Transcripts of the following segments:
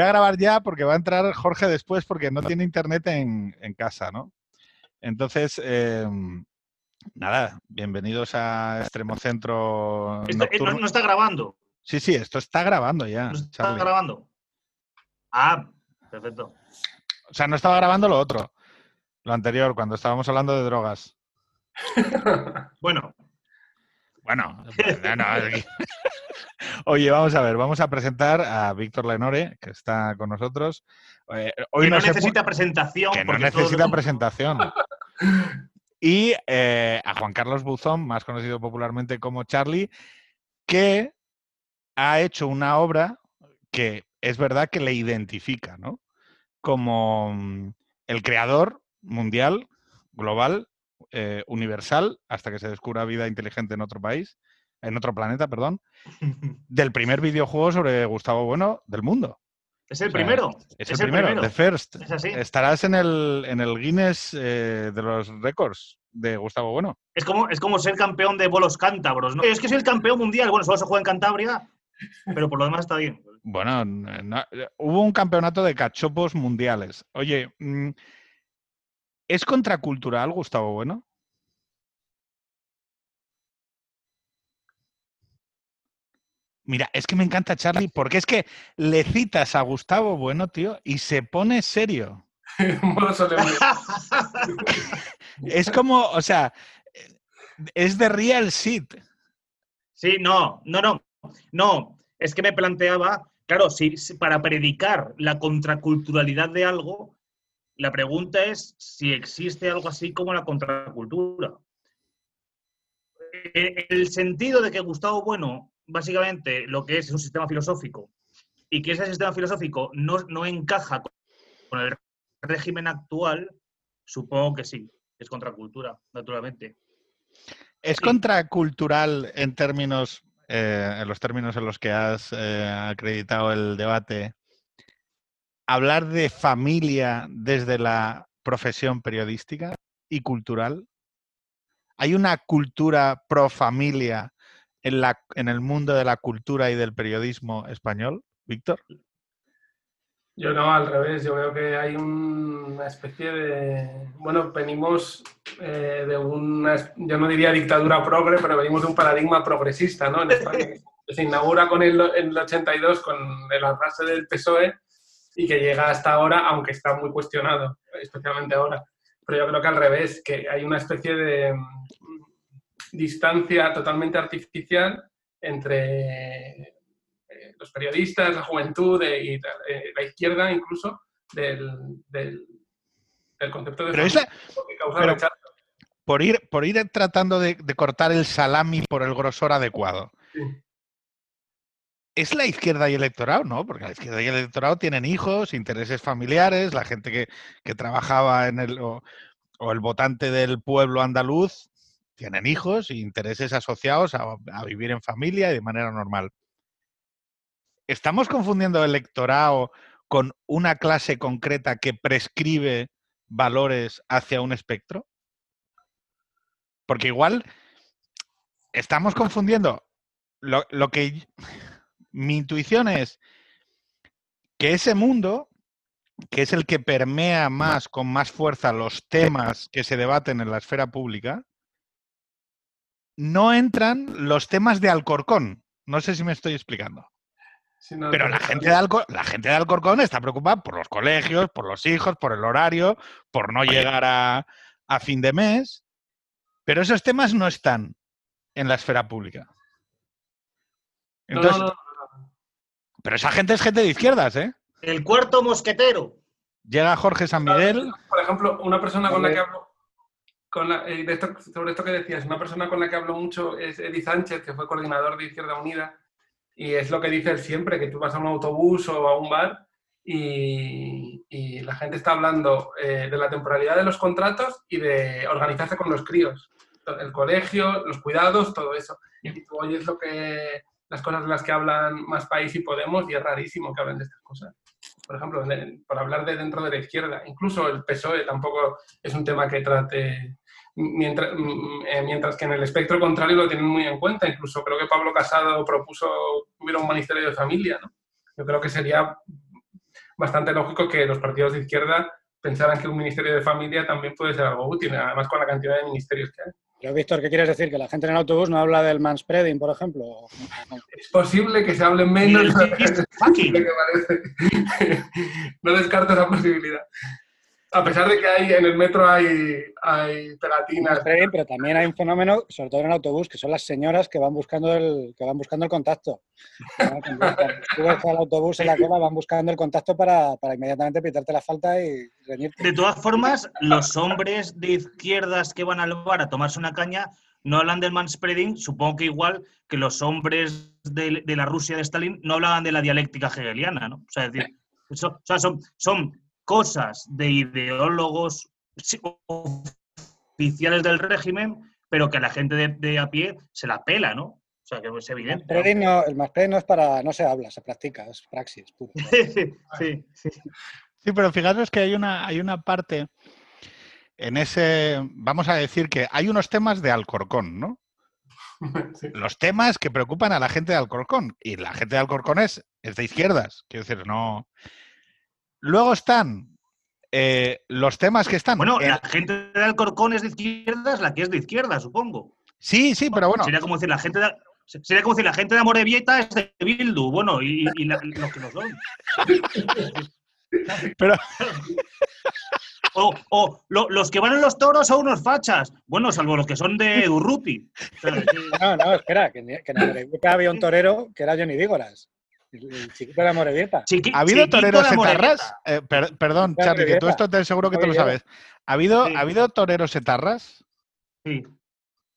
pues voy a grabar ya porque va a entrar Jorge después porque no tiene internet en, en casa, ¿no? Entonces, eh, nada, bienvenidos a Extremo Centro. Esto- eh, no, no está grabando. Sí, sí, esto está grabando ya. No está Charlie. grabando. Ah, perfecto. O sea, no estaba grabando lo otro, lo anterior, cuando estábamos hablando de drogas. Bueno, Bueno, pues, no, oye, vamos a ver, vamos a presentar a Víctor Lenore, que está con nosotros. Eh, hoy que no, necesita presentación. que no todo- necesita presentación. Y eh, a Juan Carlos Buzón, más conocido popularmente como Charlie, que ha hecho una obra que es verdad que le identifica, ¿no? Como mm, el creador mundial, global, eh, universal, hasta que se descubra vida inteligente en otro país, en otro planeta, perdón, del primer videojuego sobre Gustavo Bueno del mundo. Es el O sea, primero. Es, Es el el primero, primero. The First. Es así. Estarás en el, en el Guinness eh, de los récords de Gustavo Bueno. Es como, es como ser campeón de bolos cántabros. ¿no? Es que soy el campeón mundial. Bueno, solo se juega en Cantabria, pero por lo demás está bien. Bueno, no- hubo un campeonato de cachopos mundiales. Oye, mm, ¿es contracultural Gustavo Bueno? Mira, es que me encanta Charlie porque es que le citas a Gustavo Bueno, tío, y se pone serio. Es como, o sea, es de real shit. Sí, no, no, no. No, es que me planteaba, claro, si, si para predicar la contraculturalidad de algo, la pregunta es si existe algo así como la contracultura. Eh, El sentido de que Gustavo Bueno, básicamente, lo que es es un sistema filosófico y que ese sistema filosófico no, no encaja con el régimen actual, supongo que sí, es contracultura, naturalmente. ¿Es Sí. contracultural en términos, eh, en los términos en los que has eh, acreditado el debate, hablar de familia desde la profesión periodística y cultural? ¿Hay una cultura pro familia en, la, en el mundo de la cultura y del periodismo español, Víctor? Yo no, al revés. Yo veo que hay un- una especie de. Bueno, venimos eh, de una. Yo no diría dictadura progre, pero venimos de un paradigma progresista, ¿no? En España, que se inaugura con el, en el 82 con el arrastre del PSOE y que llega hasta ahora, aunque está muy cuestionado, especialmente ahora. Pero yo creo que al revés, que hay una especie de distancia totalmente artificial entre eh, los periodistas, la juventud eh, y tal, eh, la izquierda incluso del, del, del concepto de Pero es familia, la- que causa pero- rechazo. por ir, por ir tratando de, de cortar el salami por el grosor adecuado. Sí. Es la izquierda y el electorado, ¿no? Porque la izquierda y el electorado tienen hijos, intereses familiares, la gente que, que trabajaba en el. O, o el votante del pueblo andaluz tienen hijos e intereses asociados a, a vivir en familia y de manera normal. ¿Estamos confundiendo electorado con una clase concreta que prescribe valores hacia un espectro? Porque igual estamos confundiendo lo, lo que mi intuición es que ese mundo, que es el que permea más, con más fuerza, los temas que se debaten en la esfera pública, no entran los temas de Alcorcón. No sé si me estoy explicando. Sí, no, Pero la gente, de Alcor- la gente de Alcorcón está preocupada por los colegios, por los hijos, por el horario, por no llegar a, a fin de mes. Pero esos temas no están en la esfera pública. No, no, Entonces, no, Pero esa gente es gente de izquierdas, ¿eh? El cuarto mosquetero. Llega Jorge San Miguel. Por ejemplo, una persona con la que hablo, con la- eh, de esto- sobre esto que decías, una persona con la que hablo mucho es Eddie Sánchez, que fue coordinador de Izquierda Unida, y es lo que dice él siempre, que tú vas a un autobús o a un bar y, y la gente está hablando eh, de la temporalidad de los contratos y de organizarse con los críos, el colegio, los cuidados, todo eso. Y tú oyes lo que, las cosas de las que hablan Más País y Podemos y es rarísimo que hablen de estas cosas por ejemplo, por hablar de dentro de la izquierda. Incluso el PSOE tampoco es un tema que trate, mientras, mm, eh, mientras que en el espectro contrario lo tienen muy en cuenta. Incluso creo que Pablo Casado propuso que hubiera un ministerio de familia, ¿no? yo creo que sería bastante lógico que los partidos de izquierda pensaran que un ministerio de familia también puede ser algo útil, además con la cantidad de ministerios que hay. Pero, Víctor, ¿qué quieres decir? ¿Que la gente en el autobús no habla del manspreading, por ejemplo? Es posible que se hable menos. No descarto esa posibilidad. A pesar de que hay, en el metro hay, hay pegatinas. Pero también hay un fenómeno, sobre todo en el autobús, que son las señoras que van buscando el, que van buscando el contacto. Subes al autobús en la cola, van buscando el contacto para, para inmediatamente pitarte la falta y reñirte. De todas formas, los hombres de izquierdas que van al bar a tomarse una caña no hablan del manspreading, supongo que igual que los hombres de, de la Rusia de Stalin no hablaban de la dialéctica hegeliana, ¿no? O sea, es decir, eso- o sea, son, son cosas de ideólogos oficiales del régimen, pero que a la gente de, de a pie se la pela, ¿no? O sea, que es El evidente. manspreading no, el no es para, no se habla, se practica, es praxis. puro. sí, sí. Sí, pero fijaros que hay una, hay una parte en ese, vamos a decir que hay unos temas de Alcorcón, ¿no? Sí. Los temas que preocupan a la gente de Alcorcón. Y la gente de Alcorcón es, es de izquierdas, quiero decir, no. Luego están eh, los temas que están. Bueno, en- la gente de Alcorcón es de izquierdas, la que es de izquierda, supongo. Sí, sí, pero bueno. Sería como decir la gente de, sería como decir la gente de Amorebieta es de Bildu, bueno, y, y la- los que no son. Pero, O, o lo- los que van en los toros son unos fachas. Bueno, salvo los que son de Urruti. No, no, espera, que, en- que en Amorebieta había un torero que era Johnny Dígoras, el, chiquito de Amorebieta. chiqui- ¿ha habido toreros etarras? Eh, per- perdón, Charlie, que tú esto te seguro que te lo sabes. ¿Ha habido, Sí. ¿ha habido toreros etarras? Sí.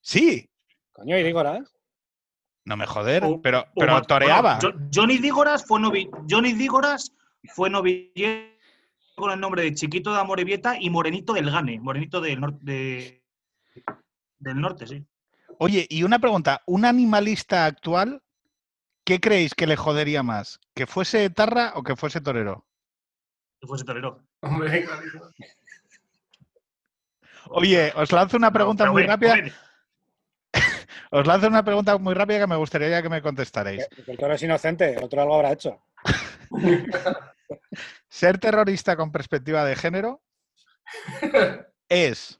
Sí. Coño, y Dígoras. No me joder, O- pero, o pero más- toreaba. bueno, Jo- Johnny Dígoras fue novi- Johnny Dígoras fue novillero con el nombre de Chiquito de Amorebieta y Morenito del Gane, Morenito del norte de- del norte, sí. Oye, y una pregunta, ¿un animalista actual, qué creéis que le jodería más? ¿Que fuese etarra o que fuese torero? Que fuese torero. Hombre. Oye, os lanzo una pregunta muy rápida. hombre, Os lanzo una pregunta muy rápida que me gustaría que me contestaréis. El toro es inocente, otro algo habrá hecho. Ser terrorista con perspectiva de género es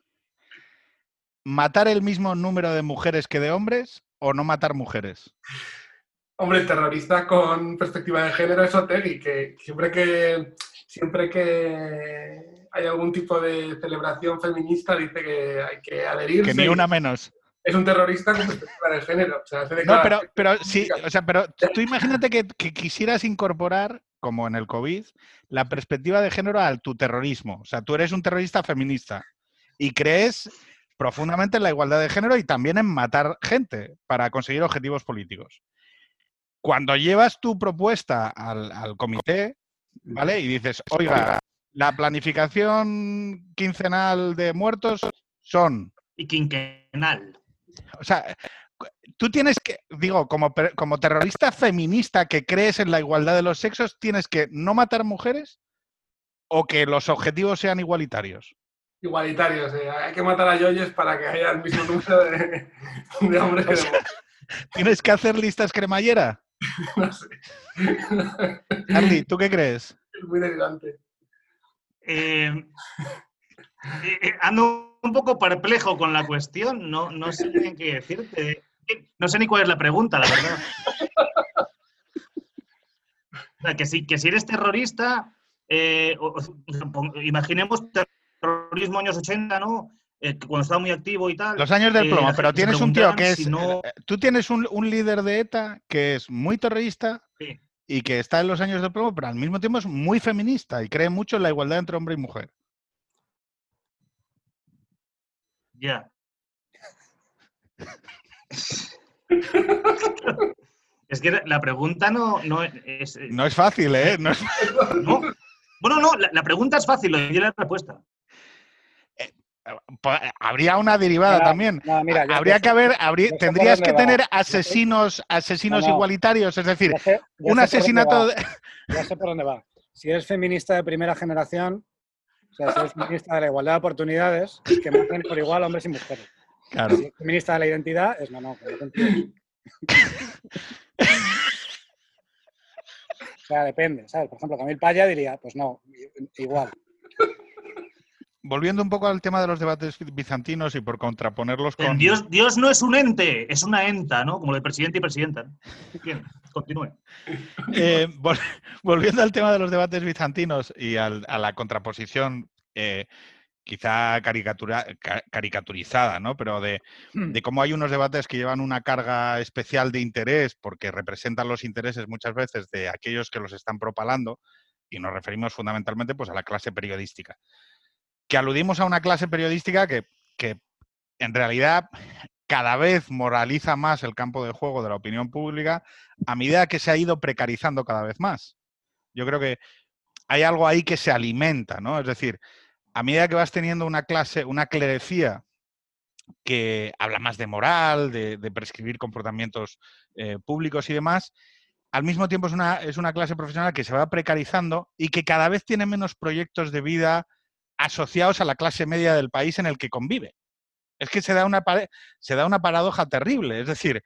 matar el mismo número de mujeres que de hombres o no matar mujeres. Hombre, terrorista con perspectiva de género es Otegi, que siempre que siempre que hay algún tipo de celebración feminista dice que hay que adherirse. Que ni una menos. Es un terrorista con perspectiva de género. O sea, hace No, pero, pero sí, o sea, pero tú imagínate que, que quisieras incorporar, como en el COVID, la perspectiva de género a tu terrorismo. O sea, tú eres un terrorista feminista y crees profundamente en la igualdad de género y también en matar gente para conseguir objetivos políticos. Cuando llevas tu propuesta al, al comité, ¿vale? Y dices, oiga, la planificación quincenal de muertos son Y quinquenal. o sea, tú tienes que, digo, como, como terrorista feminista que crees en la igualdad de los sexos, tienes que no matar mujeres o que los objetivos sean igualitarios. igualitarios. eh. Hay que matar a yoyes para que haya el mismo número de, de hombres que de mujeres. ¿Tienes que hacer listas cremallera? No sé. Charlie, ¿tú qué crees? Es muy delirante. Eh, eh, eh, ando un poco perplejo con la cuestión, no, no sé bien qué decirte. Eh, No sé ni cuál es la pregunta, la verdad. O sea, que si, que si eres terrorista, eh, o- o- imaginemos terrorismo años 80, ¿no? Eh, cuando estaba muy activo y tal. Los años del eh, plomo, pero tienes un tío que es... si no- eh, Tú tienes un, un líder de ETA que es muy terrorista Sí. y que está en los años del plomo, pero al mismo tiempo es muy feminista y cree mucho en la igualdad entre hombre y mujer. Ya. Es que la pregunta no, no es. No es fácil, ¿eh? No es- no. Bueno, no, la, la pregunta es fácil, lo la respuesta. Habría una derivada también. no, mira, ya- habría que haber, habría- tendrías que tener asesinos, asesinos No, no. igualitarios, es decir, ya sé- ya un asesinato de- Ya sé por dónde va. Si eres feminista de primera generación, o sea, si eres feminista de la igualdad de oportunidades, que maten por igual hombres y mujeres. Claro. Si eres feminista de la identidad, es no, no. O sea, depende, ¿sabes? Por ejemplo, Camil Paya diría, pues no, igual. Volviendo un poco al tema de los debates bizantinos y por contraponerlos con... Dios, Dios no es un ente, es una enta, ¿no? Como de presidente y presidenta. Bien, continúe. Eh, vol- volviendo al tema de los debates bizantinos y al- a la contraposición eh, quizá caricatura- ca- caricaturizada, ¿no? Pero de, de cómo hay unos debates que llevan una carga especial de interés porque representan los intereses muchas veces de aquellos que los están propalando y nos referimos fundamentalmente pues, a la clase periodística. Que aludimos a una clase periodística que, que en realidad cada vez moraliza más el campo de juego de la opinión pública a medida que se ha ido precarizando cada vez más. Yo creo que hay algo ahí que se alimenta, ¿no? Es decir, a medida que vas teniendo una clase, una clerecía que habla más de moral, de, prescribir comportamientos eh, públicos y demás, al mismo tiempo es una, es una clase profesional que se va precarizando y que cada vez tiene menos proyectos de vida asociados a la clase media del país en el que convive. Es que se da una, se da una paradoja terrible. Es decir,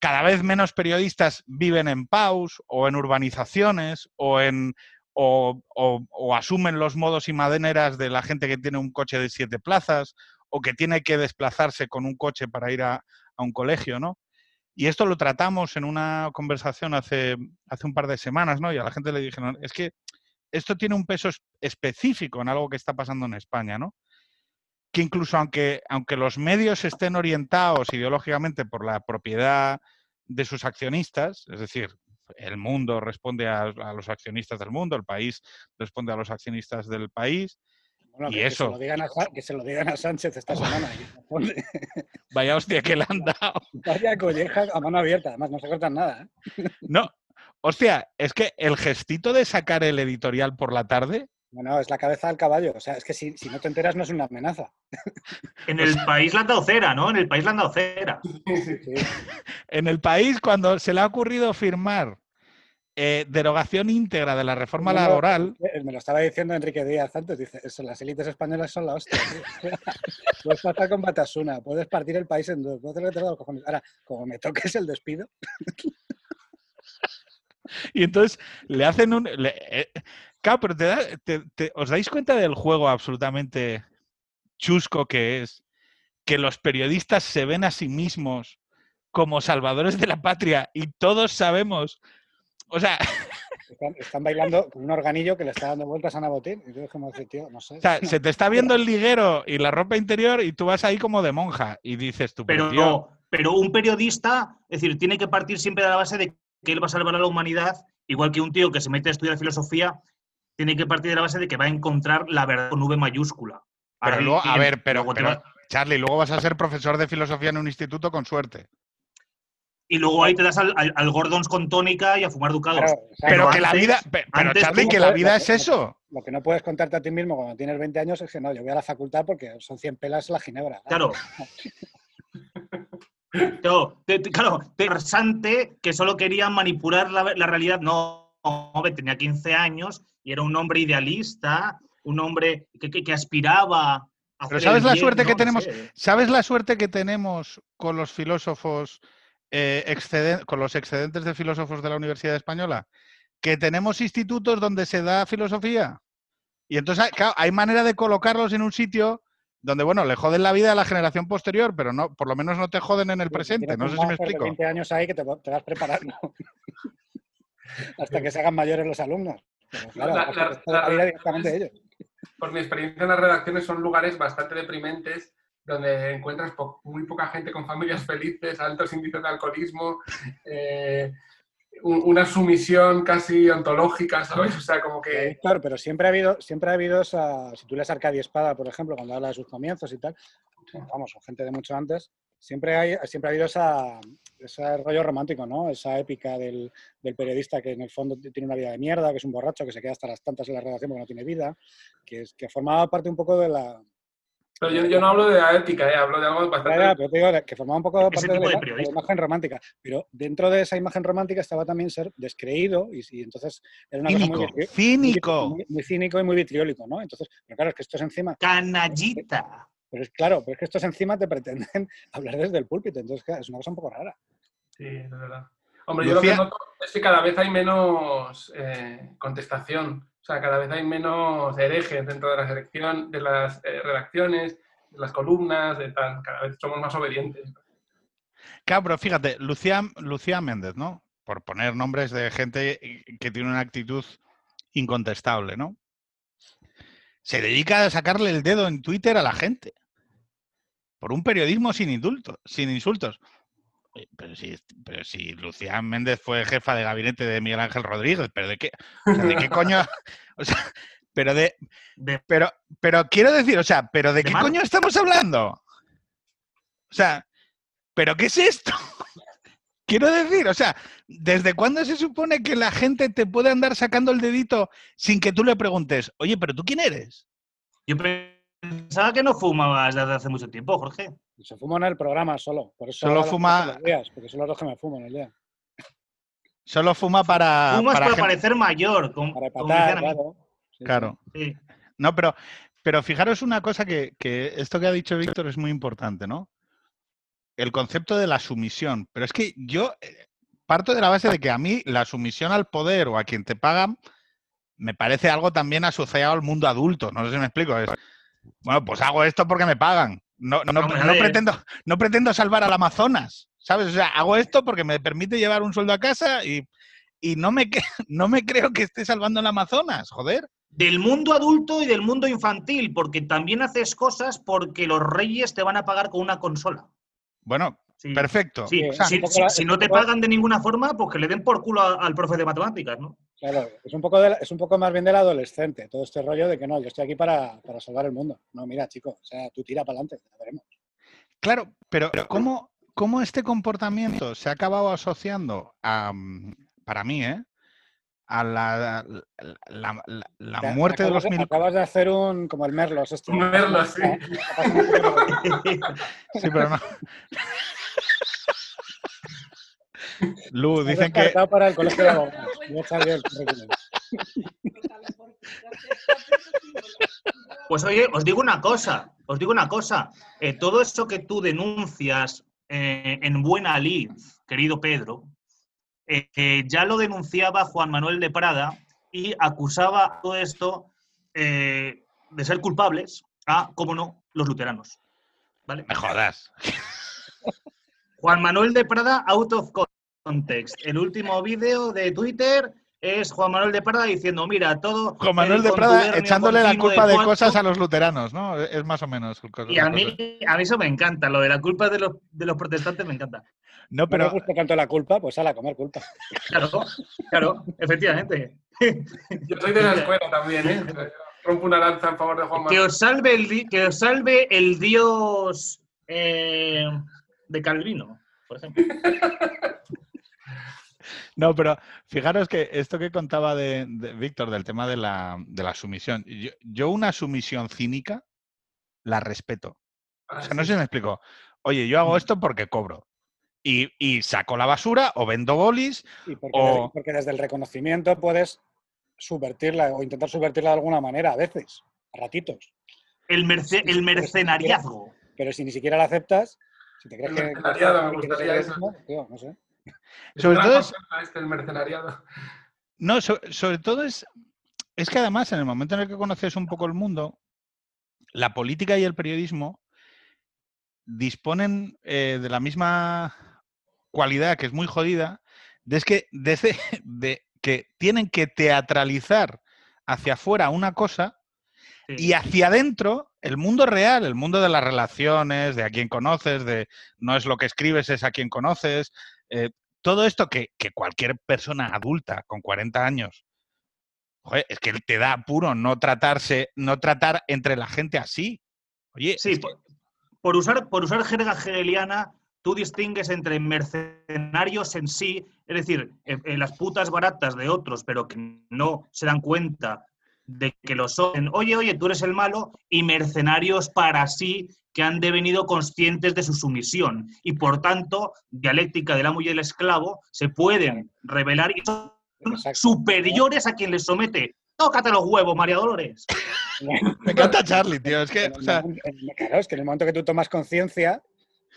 cada vez menos periodistas viven en paus o en urbanizaciones o en o, asumen los modos y maneras de la gente que tiene un coche de siete plazas o que tiene que desplazarse con un coche para ir a, a un colegio, ¿no? Y esto lo tratamos en una conversación hace, hace un par de semanas, ¿no? Y a la gente le dijeron, es que esto tiene un peso es- específico en algo que está pasando en España, ¿no? Que incluso aunque, aunque los medios estén orientados ideológicamente por la propiedad de sus accionistas, es decir, el mundo responde a, a los accionistas del mundo, el país responde a los accionistas del país, Bueno, Y que, que eso. se lo digan a, que se lo digan a Sánchez esta semana. que vaya hostia que le han dado. Vaya colleja a mano abierta, además no se cortan nada. ¿eh? No, hostia, es que el gestito de sacar el editorial por la tarde, Bueno, es la cabeza del caballo. O sea, es que si, si no te enteras no es una amenaza. En el país le han dado cera, ¿no? En el país le han dado cera. Sí. en el país cuando se le ha ocurrido firmar eh, derogación íntegra de la reforma No, laboral, Me lo estaba diciendo Enrique Díaz antes, dice, eso, las élites españolas son la hostia. puedes pasar con Batasuna, puedes partir el país en dos, puedes hacer los cojones. Ahora, como me toques el despido, y entonces le hacen un... le- eh, claro, pero te da- te- te- ¿os dais cuenta del juego absolutamente chusco que es? Que los periodistas se ven a sí mismos como salvadores de la patria y todos sabemos... O sea, están, están bailando con un organillo que le está dando vueltas a Ana Botín. Y yo es como decir, tío, no sé. O sea, se te está viendo el liguero y la ropa interior y tú vas ahí como de monja y dices tú, pero, Pero, tío, pero un periodista, es decir, tiene que partir siempre de la base de que él va a salvar a la humanidad, igual que un tío que se mete a estudiar filosofía, tiene que partir de la base de que va a encontrar la verdad con V mayúscula. pero Ahora luego, a ver, pero, pero, va- Charlie, luego vas a ser profesor de filosofía en un instituto con suerte. y luego ahí te das al, al- al Gordons con tónica y a fumar ducados. Claro, o sea, Pero Pero que la vida, pe- pero antes Charlie, que la vida es eso. Lo que no puedes contarte a ti mismo cuando tienes 20 años es que no, yo voy a la facultad porque son 100 pelas la ginebra. Claro. Claro, te- te- claro, interesante que solo quería manipular la, la realidad. No, hombre, tenía 15 años y era un hombre idealista, un hombre que, que- que aspiraba a Pero ¿sabes la bien, suerte que tenemos? ¿Sabes la suerte que tenemos con los filósofos, eh, exceden- con los excedentes de filósofos de la Universidad Española? Que tenemos institutos donde se da filosofía. Y entonces, claro, hay manera de colocarlos en un sitio donde, bueno, le joden la vida a la generación posterior, pero no, por lo menos no te joden en el presente. No sé si me explico. 20 años ahí que te, te vas preparando hasta que se hagan mayores los alumnos. Pero claro, La- hasta la- que esto de la la- vida directamente de ellos. por mi experiencia en las redacciones, son lugares bastante deprimentes donde encuentras po- muy poca gente con familias felices, altos índices de alcoholismo, eh, una sumisión casi ontológica, ¿sabes? O sea, como que... Víctor, pero siempre ha habido, siempre ha habido esa, si tú lees Arcadia Espada, por ejemplo, cuando habla de sus comienzos y tal, vamos, o gente de mucho antes, siempre hay, siempre ha habido esa, ese rollo romántico, ¿no? Esa épica del, del periodista que en el fondo tiene una vida de mierda, que es un borracho, que se queda hasta las tantas en la redacción porque no tiene vida, que, es, que formaba parte un poco de la... Pero yo, yo no hablo de la ética, eh, hablo de algo bastante... Ya, pero te digo que formaba un poco parte de la, de imagen romántica. Pero dentro de esa imagen romántica estaba también ser descreído y, y entonces era una cosa muy, cínico. muy- muy cínico y muy vitriólico, ¿no? Entonces, pero claro, es que esto es encima Canallita. Pero es claro, pero es que estos encima te pretenden hablar desde el púlpito, entonces claro, es una cosa un poco rara. Sí, es verdad. Hombre, yo lo que noto es que cada vez hay menos eh, contestación. Sea, cada vez hay menos herejes dentro de la selección, de las eh, redacciones, de las columnas, de tal. Cada vez somos más obedientes. Claro, pero fíjate, Lucía, Lucía Méndez, ¿no? Por poner nombres de gente que tiene una actitud incontestable, ¿no? Se dedica a sacarle el dedo en Twitter a la gente. Por un periodismo sin sin insultos. Oye, Pero si, pero si Lucía Méndez fue jefa de gabinete de Miguel Ángel Rodríguez, ¿pero de qué? O sea, ¿de qué coño? O sea, pero de, De- pero, pero quiero decir, o sea, ¿pero de ¿De qué coño estamos hablando? O sea, ¿pero qué es esto? Quiero decir, o sea, ¿desde cuándo se supone que la gente te puede andar sacando el dedito sin que tú le preguntes, oye, pero tú quién eres? Yo pensaba que no fumabas desde hace mucho tiempo, Jorge. Se fuma en el programa solo. Por eso Solo fuma- días, porque son los dos que me fumo en el día. Solo fuma para. Fumas para para, gente- parecer mayor. Para empatar, claro. Sí. Claro. Sí. No, pero, pero fijaros una cosa que, que esto que ha dicho Víctor es muy importante, ¿no? El concepto de la sumisión. Pero es que yo eh, parto de la base de que a mí la sumisión al poder o a quien te pagan me parece algo también asociado al mundo adulto. No sé si me explico. Es, bueno, pues hago esto porque me pagan. No, no, no pretendo, no pretendo salvar al Amazonas, ¿sabes? O sea, hago esto porque me permite llevar un sueldo a casa y, y no, me, que- no me creo que esté salvando el Amazonas, joder. Del mundo adulto y del mundo infantil, porque también haces cosas porque los reyes te van a pagar con una consola. Bueno, Sí. perfecto. Sí, O sea, si, si- no te pagan de ninguna forma, pues que le den por culo al profe de matemáticas, ¿no? Claro, es un, poco de la- es un poco más bien del adolescente, todo este rollo de que no, yo estoy aquí para, para salvar el mundo. No, mira, chico, o sea, tú tira para adelante, ya veremos. Claro, pero ¿cómo, cómo este comportamiento se ha acabado asociando a, para mí, ¿eh? a la, la, la- muerte de los mil... acabas de hacer un, como el Merlos este. Un Merlos, sí. Sí, pero no. Lu, dicen que... descartado para el colegio de abogados. El currículum. Pues oye, os digo una cosa, os digo una cosa. Eh, todo eso que tú denuncias eh, en buena lid, querido Pedro, eh, que ya lo denunciaba Juan Manuel de Prada y acusaba a todo esto eh, de ser culpables a, cómo no, los luteranos. ¿Vale? Me jodas. Juan Manuel de Prada, out of context. El último vídeo de Twitter es Juan Manuel de Prada diciendo, mira, todo... Juan Manuel el de Prada echándole la culpa de cuatro". cosas a los luteranos, ¿no? Es más o menos. Y a mí, a mí eso me encanta, lo de la culpa de los, de los protestantes me encanta. No, No me pero... gusta tanto la culpa, pues a la comer culpa. Claro, claro, efectivamente. Yo soy de la escuela también, ¿eh? Rompo una lanza en favor de Juan Que Manuel. os salve el, di- que os salve el dios eh, de Calvino, por ejemplo. No, pero fijaros que esto que contaba de, de Víctor del tema de la, de la sumisión, yo, yo una sumisión cínica la respeto. O sea, no sé si me explico. Oye, yo hago esto porque cobro. Y, y saco la basura o vendo bolis. Y porque, O- porque desde el reconocimiento puedes subvertirla o intentar subvertirla de alguna manera a veces, a ratitos. El, merce- el mercenariazgo. Pero si ni siquiera la aceptas, si te crees El que. mercenariado, me gustaría que- eso. no, tío, no sé. Sobre todo es- concepto este, el mercenariado. No, so- sobre todo es, es que además en el momento en el que conoces un poco el mundo, la política y el periodismo disponen eh, de la misma cualidad que es muy jodida, de, es que, desde, de que tienen que teatralizar hacia afuera una cosa Sí. y hacia adentro el mundo real, el mundo de las relaciones, de a quién conoces, de no es lo que escribes, es a quién conoces. Eh, todo esto que, que cualquier persona adulta con 40 años, joder, es que te da apuro no tratarse, no tratar entre la gente así. Oye, Sí, es que- por, por usar, por usar jerga hegeliana, tú distingues entre mercenarios en sí, es decir, las putas baratas de otros, pero que no se dan cuenta de que lo son. Oye, oye, tú eres el malo, y mercenarios para sí que han devenido conscientes de su sumisión. Y por tanto, dialéctica del amo y el esclavo, se pueden revelar y son Exacto. superiores a quien les somete. Tócate los huevos, María Dolores. me encanta Charlie, tío. Es que, o sea, claro, es que en el momento que tú tomas conciencia,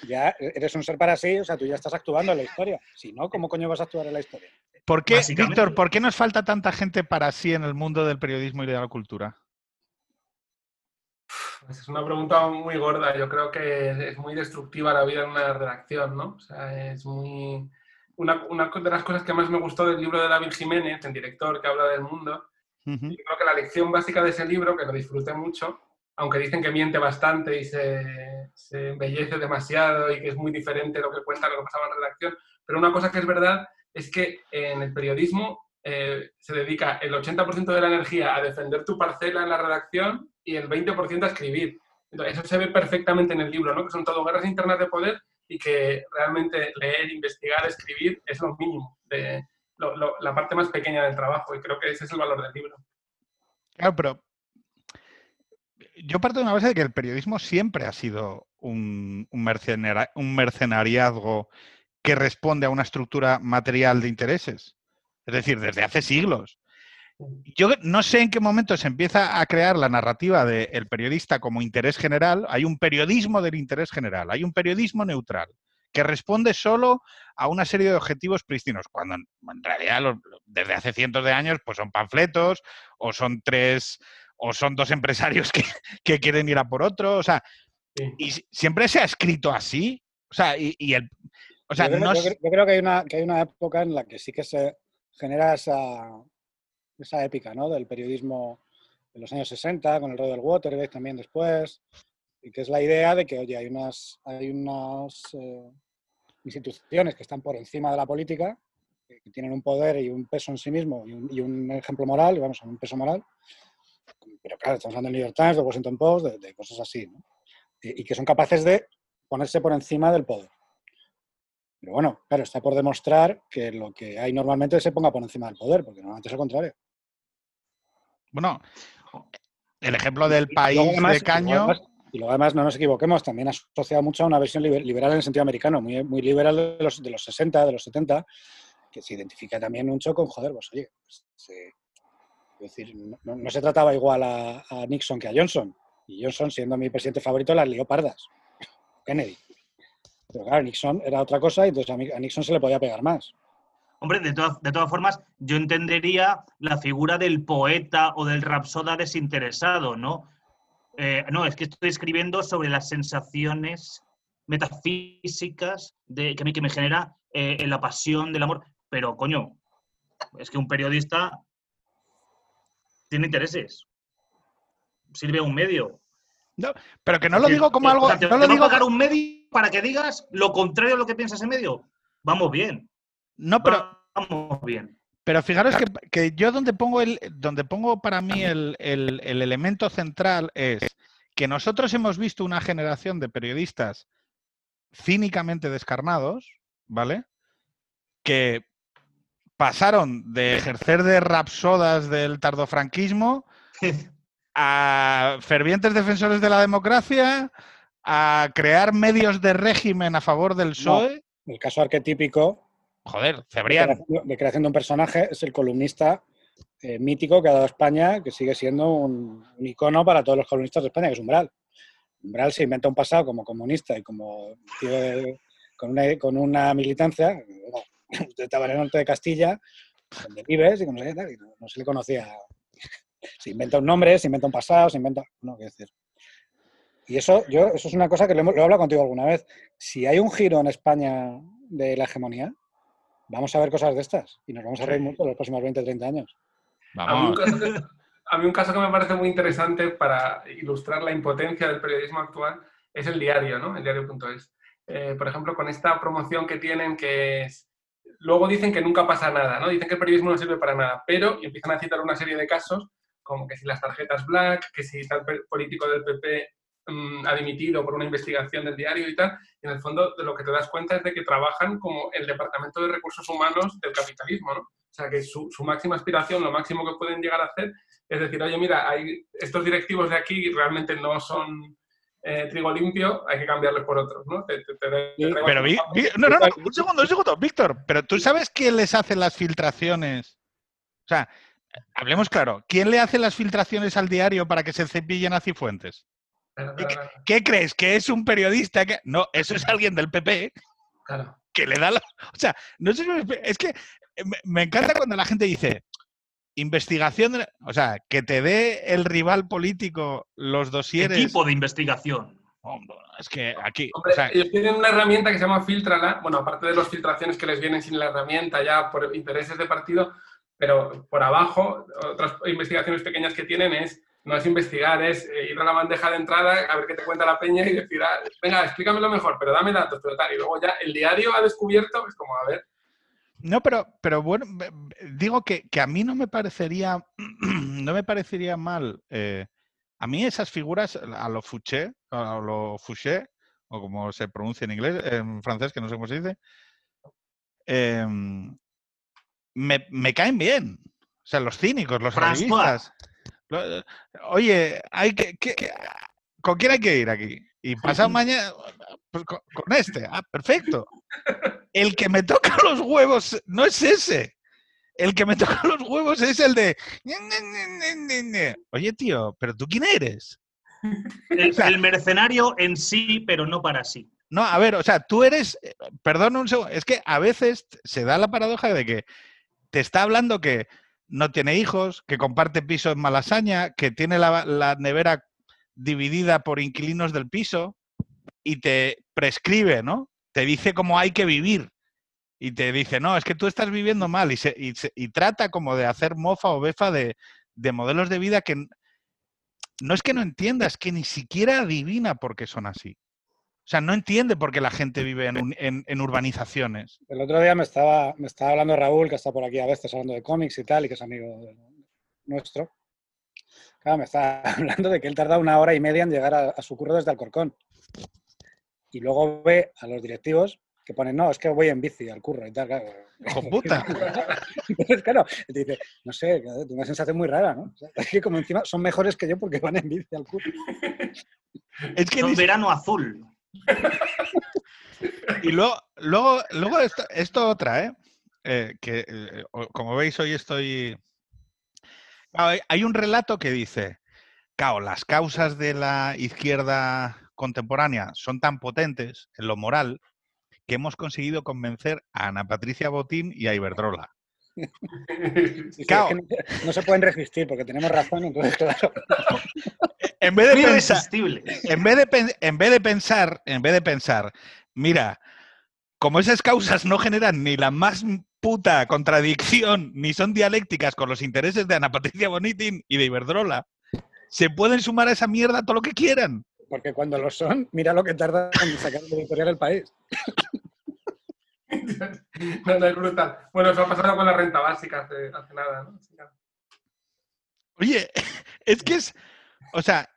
ya eres un ser para sí, o sea, tú ya estás actuando en la historia. Si no, ¿cómo coño vas a actuar en la historia? ¿Por qué. Víctor, por qué nos falta tanta gente para sí en el mundo del periodismo y de la cultura? Es una pregunta muy gorda. Yo creo que es muy destructiva la vida en una redacción, ¿no? O sea, es muy... Una, una de las cosas que más me gustó del libro de David Jiménez, el director que habla del mundo, yo creo que la lección básica de ese libro, que lo disfruté mucho, aunque dicen que miente bastante y se, embellece demasiado y que es muy diferente lo que cuenta lo que pasaba en redacción, pero una cosa que es verdad es que en el periodismo eh, se dedica el 80% de la energía a defender tu parcela en la redacción y el 20% a escribir. Entonces, eso se ve perfectamente en el libro, ¿no? que son todo guerras internas de poder y que realmente leer, investigar, escribir es lo mínimo, la parte más pequeña del trabajo y creo que ese es el valor del libro. Claro, pero yo parto de una base de que el periodismo siempre ha sido un, un mercenari- un mercenariazgo que responde a una estructura material de intereses. Es decir, desde hace siglos. Yo no sé en qué momento se empieza a crear la narrativa del periodista como interés general. Hay un periodismo del interés general, hay un periodismo neutral que responde solo a una serie de objetivos prístinos, cuando en, realidad desde hace cientos de años pues son panfletos o son tres o son dos empresarios que, que quieren ir a por otro. O sea, Sí. y si- siempre se ha escrito así. O sea, y, y el. O sea, yo, creo, no yo creo- yo creo que hay, una, que hay una época en la que sí que se genera esa, esa épica ¿no? del periodismo de los años 60, con el rollo del Watergate también después, y que es la idea de que, oye, hay unas, hay unas eh, instituciones que están por encima de la política, que tienen un poder y un peso en sí mismo y un, y un ejemplo moral, vamos, un peso moral. Pero claro, estamos hablando del New York Times, del Washington Post, de, de cosas así, ¿no? y, y que son capaces de ponerse por encima del poder. Pero bueno, claro, está por demostrar que lo que hay normalmente se ponga por encima del poder, porque normalmente es al contrario. Bueno, el ejemplo del país además- de Caño. Y luego además, no nos equivoquemos, también asociado mucho a una versión liber- liberal en el sentido americano, muy, muy liberal de los, de los 60, de los 70, que se identifica también mucho con, joder, pues oye, pues, se- es decir, no, se trataba igual a, Nixon que a Johnson. Y Johnson, siendo mi presidente favorito, las lió pardas. Kennedy. Pero claro, Nixon era otra cosa y entonces a Nixon se le podía pegar más. Hombre, de, todas- de todas formas, yo entendería la figura del poeta o del rapsoda desinteresado, ¿no? Eh, no, es que estoy escribiendo sobre las sensaciones metafísicas de, que, mí, que me genera eh, la pasión del amor. Pero, coño, es que un periodista tiene intereses. Sirve a un medio. Pero que no lo digo como algo. o sea, te, No lo digo. pagar un medio para que digas lo contrario a lo que piensa ese medio. Vamos bien. No, pero. Vamos bien. Pero fijaros que, que yo donde pongo el, donde pongo para mí el, el- el elemento central es que nosotros hemos visto una generación de periodistas cínicamente descarnados, ¿vale? Que pasaron de ejercer de rapsodas del tardofranquismo a fervientes defensores de la democracia, a crear medios de régimen a favor del PSOE. El caso arquetípico Joder, de Cebrián. creación, de creación de un personaje es el columnista eh, mítico que ha dado España, que sigue siendo un, un icono para todos los columnistas de España, que es Umbral. Umbral se inventa un pasado como comunista y como tío de- con, una, con una militancia de Tabaré Norte de Castilla, donde vives y no, sé y no- no se le conocía. Se inventa un nombre, se inventa un pasado, se inventa. No, qué decir. Y eso, yo, eso es una cosa que lo, he hablado contigo alguna vez. Si hay un giro en España de la hegemonía, vamos a ver cosas de estas y nos vamos a reír mucho los próximos 20, 30 años. A mí, un Vamos. caso que, a mí un caso que me parece muy interesante para ilustrar la impotencia del periodismo actual es el diario, ¿no? El diario.es. Eh, por ejemplo, con esta promoción que tienen que es... Luego dicen que nunca pasa nada, ¿no? Dicen que el periodismo no sirve para nada, pero y empiezan a citar una serie de casos, como que si las tarjetas black, que si tal político del PP mm, ha dimitido por una investigación del diario y tal, y en el fondo de lo que te das cuenta es de que trabajan como el Departamento de Recursos Humanos del capitalismo, ¿no? O sea, que su, su máxima aspiración, lo máximo que pueden llegar a hacer, es decir, oye, mira, hay, estos directivos de aquí realmente no son eh, trigo limpio, hay que cambiarles por otros, ¿no? Te- te- te- Pero, Vi- Vi- no, no, no, un segundo, un segundo, Víctor, pero tú sabes quién les hace las filtraciones. O sea, hablemos claro, ¿quién le hace las filtraciones al diario para que se cepillen a Cifuentes? ¿Qué, crees? ¿Que es un periodista? que No, eso es alguien del PP claro. que le da la... O sea, no sé si Es que me encanta cuando la gente dice investigación, de- o sea, que te dé el rival político los dosieres. Equipo de investigación. Hombre, es que aquí, Hombre, o sea, ellos tienen una herramienta que se llama Filtrala, bueno, aparte de las filtraciones que les vienen sin la herramienta ya por intereses de partido, pero por abajo, otras investigaciones pequeñas que tienen es, no es investigar, es eh, ir a la bandeja de entrada, a ver qué te cuenta la peña y decir, ah, venga, explícamelo mejor, pero dame datos, pero tal. Y luego ya el diario ha descubierto, es como, a ver, no, pero, pero bueno, digo que, que a mí no me parecería, no me parecería mal. eh, a mí esas figuras, a lo Fouché, a lo Fouché, o como se pronuncia en inglés, en francés, que no sé cómo se dice, em, me, me caen bien. O sea, los cínicos, los realistas. Oye, hay que, que- ¿con quién hay que ir aquí? Y pasado mañana, pues con, con este. Ah, perfecto. El que me toca los huevos no es ese. El que me toca los huevos es el de. Oye, tío, ¿pero tú quién eres? El, O sea- el mercenario en sí, pero no para sí. No, a ver, o sea, tú eres. eh, Perdón un segundo. Es que a veces se da la paradoja de que te está hablando que no tiene hijos, que comparte piso en Malasaña, que tiene la, la nevera dividida por inquilinos del piso y te prescribe, ¿no? Te dice cómo hay que vivir. Y te dice, no, es que tú estás viviendo mal. Y, trata como de hacer mofa o befa de, de modelos de vida que no es que no entienda, es que ni siquiera adivina por qué son así. O sea, no entiende por qué la gente vive en, urbanizaciones. El otro día me estaba, me estaba hablando Raúl, que está por aquí a veces hablando de cómics y tal, y que es amigo nuestro. Claro, me estaba hablando de que él tarda una hora y media en llegar a, a su curro desde Alcorcón. Y luego ve a los directivos que ponen, no, es que voy en bici al curro y tal. Claro. ¡Hijo puta! Entonces, claro, dice, no sé, tengo una sensación muy rara, ¿no? O sea, es que como encima son mejores que yo porque van en bici al curro. Es que ni- verano azul. Y luego, luego, luego esto, esto otra, ¿eh? Eh, que eh, como veis hoy estoy... Hay- un relato que dice, claro, las causas de la izquierda contemporánea son tan potentes en lo moral que hemos conseguido convencer a Ana Patricia Botín y a Iberdrola. Sí, sí, es que Claro. no, no se pueden resistir porque tenemos razón, entonces, claro. En vez de pensar, Irresistible. en vez de, pen- en vez de pensar, en vez de pensar, mira, como esas causas no generan ni la más puta contradicción, ni son dialécticas con los intereses de Ana Patricia Bonitin y de Iberdrola, se pueden sumar a esa mierda todo lo que quieran. Porque cuando lo son, mira lo que tarda en sacar el editorial del país. no, no, es brutal. Bueno, eso ha pasado con la renta básica hace, hace nada, ¿no? Oye, es que es, o sea,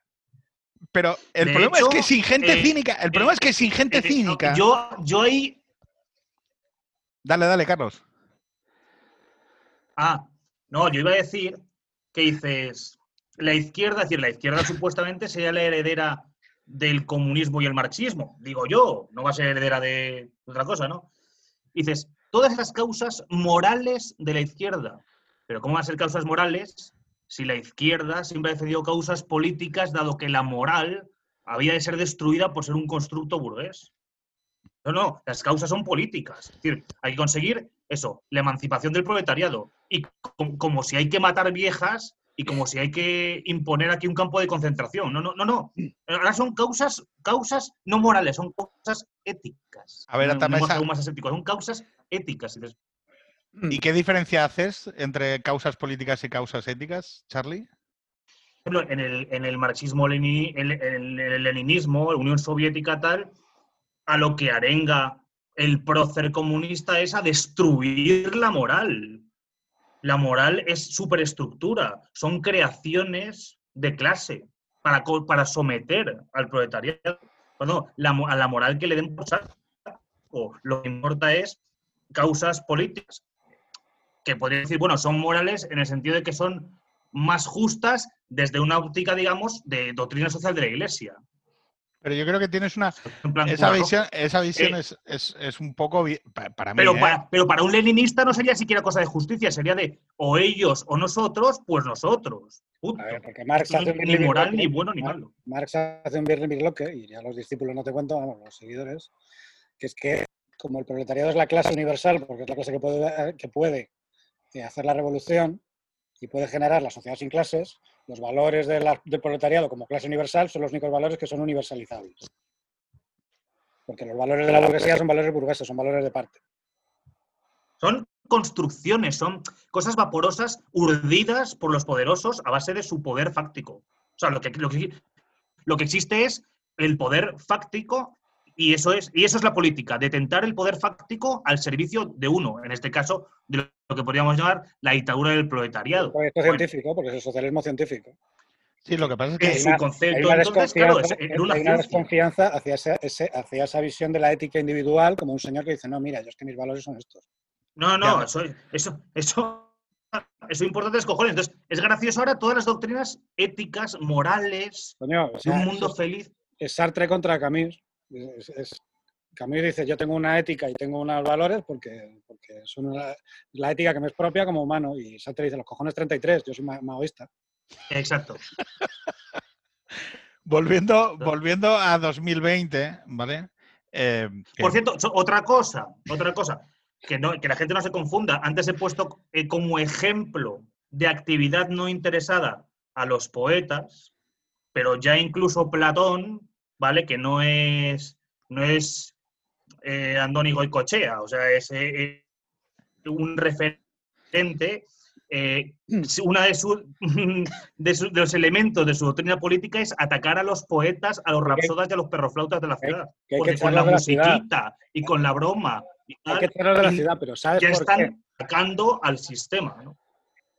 pero el De problema es que sin gente eh, cínica, el problema es que sin gente Eh, cínica. Yo, yo ahí. Dale, dale, Carlos. Ah, no, yo iba a decir que dices. La izquierda, es decir, la izquierda supuestamente sería la heredera del comunismo y el marxismo. Digo yo, no va a ser heredera de otra cosa, ¿no? Dices, todas esas causas morales de la izquierda. Pero ¿cómo van a ser causas morales si la izquierda siempre ha defendido causas políticas, dado que la moral había de ser destruida por ser un constructo burgués? No, no, las causas son políticas. Es decir, hay que conseguir eso, la emancipación del proletariado. Y com- como si hay que matar viejas y como si hay que imponer aquí un campo de concentración. No, no, no, no. Ahora son causas, causas no morales, son causas éticas. A ver, no, no algo más aséptico, son causas éticas. Y dices, ¿Y qué diferencia haces entre causas políticas y causas éticas, Charlie? por ejemplo, en el, en el marxismo, leni- el, el- el leninismo, la Unión Soviética tal, a lo que arenga el prócer comunista es a destruir la moral. La moral es superestructura, son creaciones de clase para, para someter al proletariado. Bueno, a la moral que le den por saco. Lo que importa es causas políticas, que podría decir, bueno, son morales en el sentido de que son más justas desde una óptica, digamos, de doctrina social de la Iglesia. Pero yo creo que tienes una. Esa visión, esa visión Eh, es, es- es un poco. Para mí. Pero ¿eh? para, pero para un leninista no sería siquiera cosa de justicia, sería de o ellos o nosotros, pues nosotros. Punto. A ver, porque Marx Esto no hace es un ni moral, ni bueno, ni malo. Marx hace un birli birloque, y ya los discípulos no te cuento, vamos, los seguidores, que es que como el proletariado es la clase universal, porque es la clase que puede, que puede eh, hacer la revolución y puede generar la sociedad sin clases, los valores de la- del proletariado como clase universal son los únicos valores que son universalizables. Porque los valores de la burguesía son valores burgueses, son valores de parte. Son construcciones, son cosas vaporosas urdidas por los poderosos a base de su poder fáctico. O sea, lo que, lo que, lo que existe es el poder fáctico y eso, es, y eso es la política, detentar el poder fáctico al servicio de uno, en este caso, de lo que podríamos llamar la dictadura del proletariado. Proyecto Bueno. científico, porque es el socialismo científico. Sí, lo que pasa es Que. Hay una- concepto, hay una entonces, claro, es, desconfianza, era una hay una ciencia. desconfianza hacia, ese- ese- hacia esa visión de la ética individual como un señor que dice, no, mira, yo es que mis valores son estos. No, no, Ya. eso, eso, eso, eso importante es cojones. Entonces, es gracioso ahora todas las doctrinas éticas, morales, Coño, o de un mundo es, feliz. es Sartre contra Camus. Es- es- Camus dice, yo tengo una ética y tengo unos valores porque, porque son una- la ética que me es propia como humano. Y Sartre dice, los cojones 33, yo soy ma- maoísta. Exacto. Volviendo, volviendo a 2020, ¿vale? Eh, Por cierto, so- otra cosa, otra cosa, que, no, que la gente no se confunda. Antes he puesto eh, como ejemplo de actividad no interesada a los poetas, pero ya incluso Platón, ¿vale? Que no es, no es eh, Andoni Goicochea, o sea, es eh, eh, un referente. eh, una de, su- de, su- de los elementos de su doctrina política es atacar a los poetas, a los Que- rapsodas y a los perroflautas de la que hay- ciudad. Que hay que Porque con la ciudad. musiquita y con la broma y Hay tal, que echarlos de la ciudad, pero ¿sabes ya por qué? están atacando al sistema. ¿no?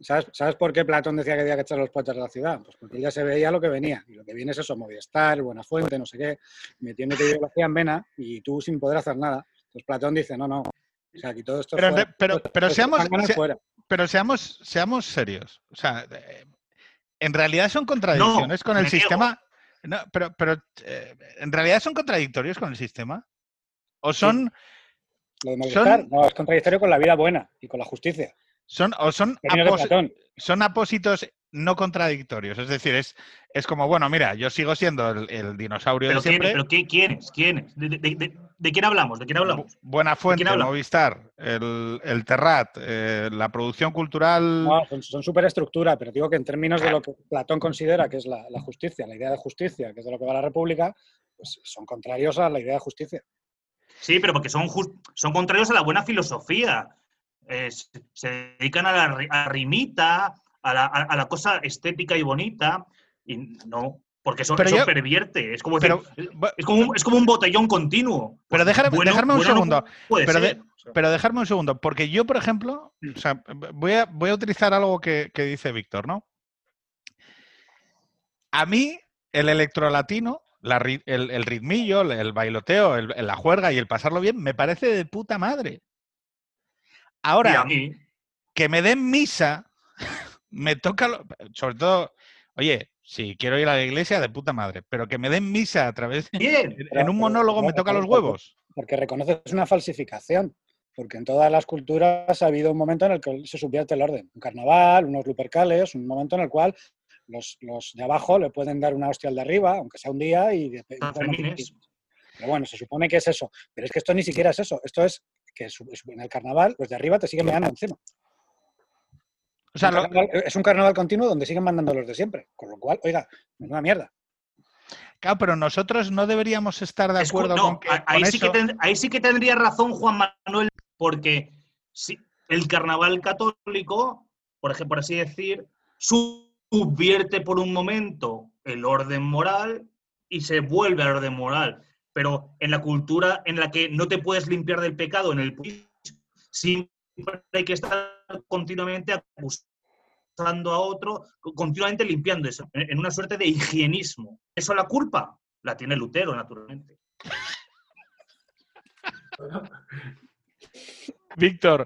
¿Sabes, ¿Sabes por qué Platón decía que había que echar los poetas de la ciudad? Pues porque él ya se veía lo que venía. Y lo que viene es eso, Movistar, Buenafuente, no sé qué, metiéndote ideología en vena y tú sin poder hacer nada. Entonces Platón dice, no, no. O sea, aquí todo esto Pero, fuera. pero- Todo- pero todo seamos- se- fuera. pero seamos, seamos serios. O sea, eh, en realidad son contradicciones con el sistema. No, pero, pero eh, en realidad son contradictorios con el sistema. O son, Lo de Movistar, son- no, es contradictorio con la vida buena y con la justicia. Son, o son, apos- son apósitos no contradictorios. Es decir, es, es como, bueno, mira, yo sigo siendo el, el dinosaurio ¿Pero, de quién, siempre. pero qué- quiénes? ¿Quiénes? ¿De, de- de- de quién hablamos? ¿De quién hablamos? Bu- Buena Fuente, quién? Movistar, el, el Terrat, eh, la producción cultural. No, son, son superestructura, pero digo que en términos de lo que Platón considera que es la, la justicia, la idea de justicia, que es de lo que va la República, pues son contrarios a la idea de justicia. Sí, pero porque son, son contrarios a la buena filosofía. Eh, se, dedican a la a rimita, a la, a- a la cosa estética y bonita, y no, porque eso, Pero eso yo- pervierte. Es como, pero- decir, es, como un, es como un botellón continuo. Pero Pues dejar- dejarme un segundo, pero de- Pero dejarme un segundo, porque yo, por ejemplo, o sea, voy, a, voy a utilizar algo que, que dice Víctor, ¿no? A mí, el electrolatino, la el, el ritmillo, el, el bailoteo, el- la juerga y el pasarlo bien, me parece de puta madre. Y Ahora, a mí, que me den misa, me toca, lo- sobre todo, oye, si quiero ir a la iglesia, de puta madre, pero que me den misa a través de... bien. En Pero- un pero- monólogo me toca los huevos. Porque reconoces una falsificación. Porque en todas las culturas ha habido un momento en el que se subvierte el orden. Un carnaval, unos lupercales, un momento en el cual los, los de abajo le pueden dar una hostia al de arriba, aunque sea un día, y de-. Pero bueno, se supone que es eso. Pero es que esto ni siquiera es eso. Esto es que su- en el carnaval los de arriba te siguen meando encima. O sea, Un lo- carnaval- es un carnaval continuo donde siguen mandando los de siempre. Con lo cual, oiga, menuda mierda. claro, pero nosotros no deberíamos estar de Es cu- acuerdo no, con que... ahí, con sí que ten- ahí sí que tendría razón Juan Manuel, porque si, el carnaval católico, por ejemplo, por así decir, subvierte por un momento el orden moral y se vuelve al orden moral. Pero en la cultura en la que no te puedes limpiar del pecado en el país, siempre hay que estar continuamente acusando a otro, continuamente limpiando eso, en en una suerte de higienismo. Eso la culpa la tiene Lutero, naturalmente. Víctor,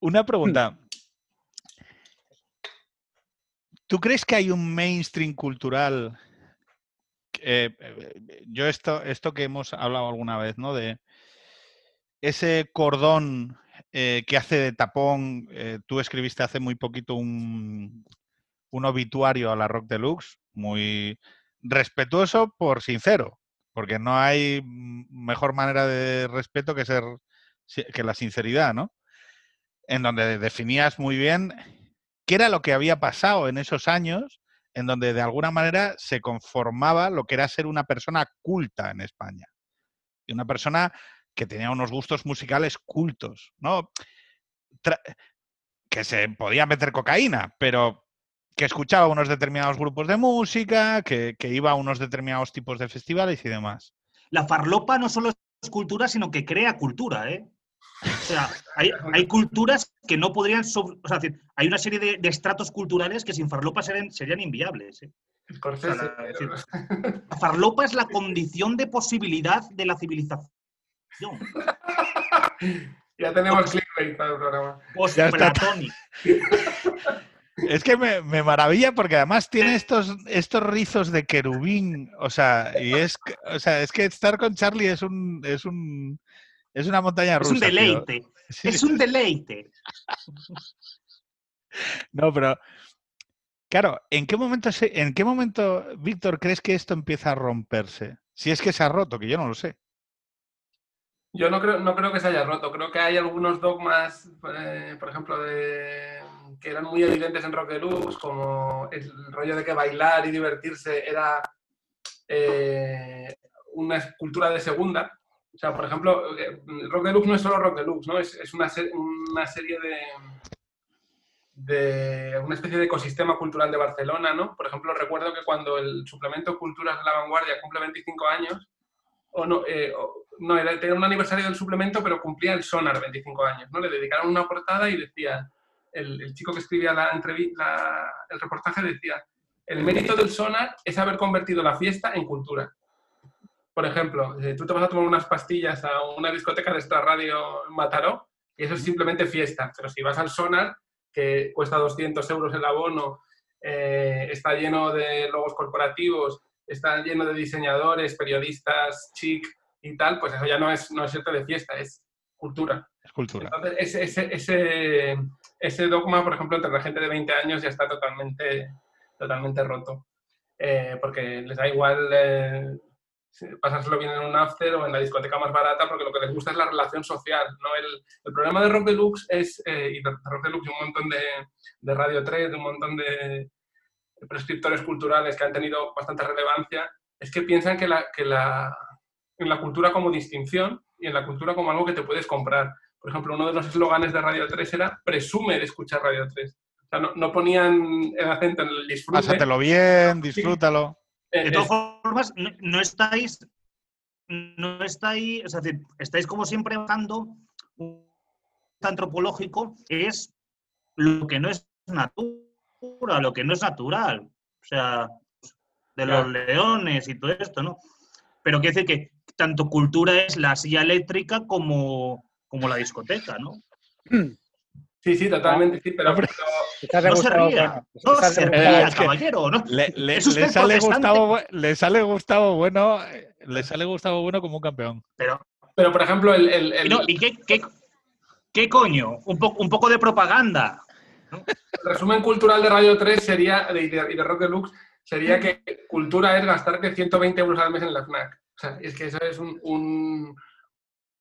una pregunta. ¿Tú crees que hay un mainstream cultural eh, eh, yo esto, esto que hemos hablado alguna vez, ¿no? De ese cordón eh, que hace de tapón, eh, tú escribiste hace muy poquito un, un obituario a la Rock Deluxe, muy respetuoso por sincero, porque no hay mejor manera de respeto que ser que la sinceridad, ¿no? En donde definías muy bien qué era lo que había pasado en esos años, en donde de alguna manera se conformaba lo que era ser una persona culta en España. Y una persona que tenía unos gustos musicales cultos, ¿no? Que se podía meter cocaína, pero que escuchaba unos determinados grupos de música, que, que iba a unos determinados tipos de festivales y demás. La farlopa no solo es cultura, sino que crea cultura, ¿eh? O sea, hay, hay culturas que no podrían... o sea, hay una serie de, de estratos culturales que sin farlopa serían, serían inviables. ¿eh? O sea, la- es decir, La farlopa es la condición de posibilidad de la civilización. ya tenemos clickbait para el programa. Ya está. Post-platónico. Es que me, me maravilla porque además tiene estos, estos rizos de querubín, o sea, y es, que- o sea, es que estar con Charlie es un, es un, es una montaña Es rusa. un tío. deleite. Sí, Es un deleite. No, pero claro, ¿en qué momento, se- en qué momento, Víctor, crees que esto empieza a romperse? Si es que se ha roto, que yo no lo sé. Yo no creo, no creo que se haya roto. Creo que hay algunos dogmas, eh, por ejemplo, de, que eran muy evidentes en Rock Deluxe, como el rollo de que bailar y divertirse era eh, una cultura de segunda. O sea, por ejemplo, eh, Rock Deluxe no es solo Rock Deluxe, ¿no? Es, una, una serie de, de una especie de ecosistema cultural de Barcelona, ¿no? Por ejemplo, recuerdo que cuando el suplemento Culturas de la Vanguardia cumple 25 años, o no, eh, no, era, tenía un aniversario del suplemento, pero cumplía el Sonar 25 años, ¿no? Le dedicaron una portada y decía, el, chico que escribía la la- el reportaje decía, el mérito del Sonar es haber convertido la fiesta en cultura. Por ejemplo, eh, tú te vas a tomar unas pastillas a una discoteca de esta radio en Mataró y eso es simplemente fiesta, pero si vas al Sonar, que cuesta 200 euros el abono, eh, está lleno de logos corporativos, está lleno de diseñadores, periodistas, chic y tal, pues eso ya no es, no es irte de fiesta, es cultura. Es cultura. Entonces, ese, ese, ese, ese dogma, por ejemplo, entre la gente de 20 años ya está totalmente, totalmente roto. Eh, porque les da igual eh, pasárselo bien en un after o en la discoteca más barata, porque lo que les gusta es la relación social. ¿no? El, el problema de Rock Deluxe es, eh, y de Rock Deluxe y un montón de, de Radio 3, de un montón de prescriptores culturales que han tenido bastante relevancia, es que piensan que, la, que la, en la cultura como distinción y en la cultura como algo que te puedes comprar. Por ejemplo, uno de los eslóganes de Radio 3 era presume de escuchar Radio 3. O sea, no, no ponían el acento en el disfrute. Pásatelo bien, disfrútalo. De es- todas formas, no, no estáis, no estáis, es decir, estáis como siempre buscando un antropológico es lo que no es natura, lo que no es natural. O sea, de los leones y todo esto, ¿no? Pero quiere decir que tanto cultura es la silla eléctrica como, como la discoteca, ¿no? sí, sí, totalmente, sí, pero, Hombre. No se ría, bueno, no se ría, caballero, ¿no? Le, le- Es usted le sale. Gustavo, Bu- le sale Gustavo bueno, eh, le sale Gustavo bueno como un campeón. Pero, pero, por ejemplo, el, el- el- ¿y, no, ¿y qué, qué, qué coño? Un, po- un poco de propaganda. el resumen cultural de Radio 3 sería, de- y de, y de Rock Deluxe, sería que cultura es gastarte 120 euros al mes en la FNAC. O sea, es que eso es un, un,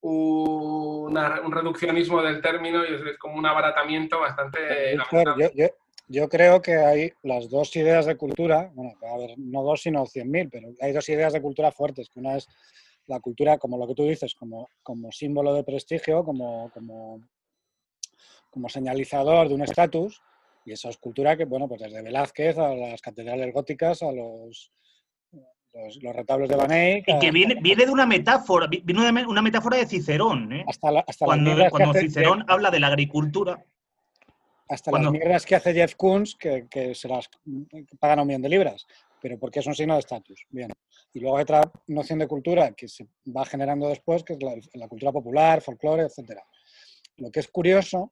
una- un reduccionismo del término y es, como un abaratamiento bastante... Víctor, lamentable. yo, yo- yo creo que hay las dos ideas de cultura, bueno, a ver, no dos, sino cien mil, pero hay dos ideas de cultura fuertes, que una es la cultura, como lo que tú dices, como, como símbolo de prestigio, como, como, como señalizador de un estatus, y esa es cultura que, bueno, pues desde Velázquez a las catedrales góticas, a los, los, los retablos de Van Eyck, Y que viene, viene de una metáfora, vi- viene de una me- una metáfora de Cicerón. ¿eh? hasta, la- hasta Cuando, cuando hace- Cicerón habla de la agricultura, hasta Cuando- las mierdas que hace Jeff Koons, que, que se las pagan a un millón de libras, pero porque es un signo de estatus. Bien. Y luego hay otra noción de cultura que se va generando después, que es la, la cultura popular, folclore, etc. Lo que es curioso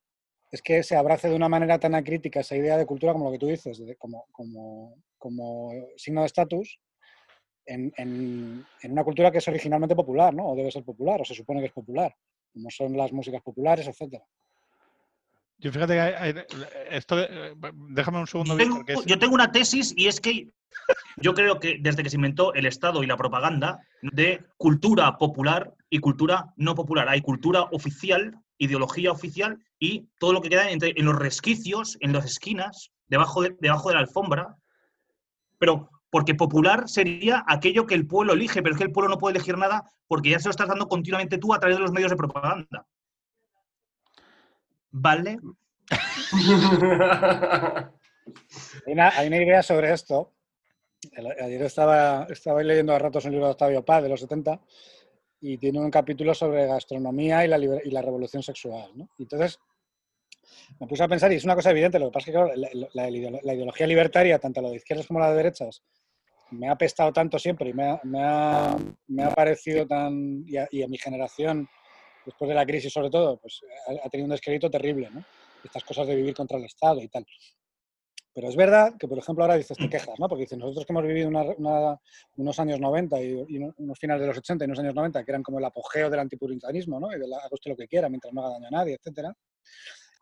es que se abrace de una manera tan acrítica esa idea de cultura como lo que tú dices, de- como, como, como signo de estatus, en, en- en una cultura que es originalmente popular, ¿no? O debe ser popular, o se supone que es popular, como son las músicas populares, etcétera. Yo fíjate que hay- esto, de- déjame un segundo, Yo tengo, es- yo tengo una tesis y es que yo creo que desde que se inventó el Estado y la propaganda de cultura popular y cultura no popular, hay cultura oficial, ideología oficial y todo lo que queda entre, en los resquicios, en las esquinas, debajo de, debajo de la alfombra. Pero porque popular sería aquello que el pueblo elige, pero es que el pueblo no puede elegir nada porque ya se lo estás dando continuamente tú a través de los medios de propaganda. ¿Vale? Hay una, hay idea sobre esto. Ayer estaba, estaba leyendo a ratos un libro de Octavio Paz de los 70 y tiene un capítulo sobre gastronomía y la, y la revolución sexual. entonces me puse a pensar, y es una cosa evidente, lo que pasa es que la, la- la ideología libertaria, tanto la de izquierdas como la de derechas, me ha apestado tanto siempre y me ha, me ha- me ha parecido tan, y a, y a mi generación, después de la crisis sobre todo, pues ha, ha tenido un descrédito terrible, ¿no? Estas cosas de vivir contra el Estado y tal. Pero es verdad que, por ejemplo, ahora dices, te quejas, ¿no? Porque dices, nosotros que hemos vivido una- una- unos años 90 y, y uno- unos finales de los 80 y unos años 90, que eran como el apogeo del antipuritanismo, ¿no? Y de la, haga usted lo que quiera mientras no haga daño a nadie, etcétera.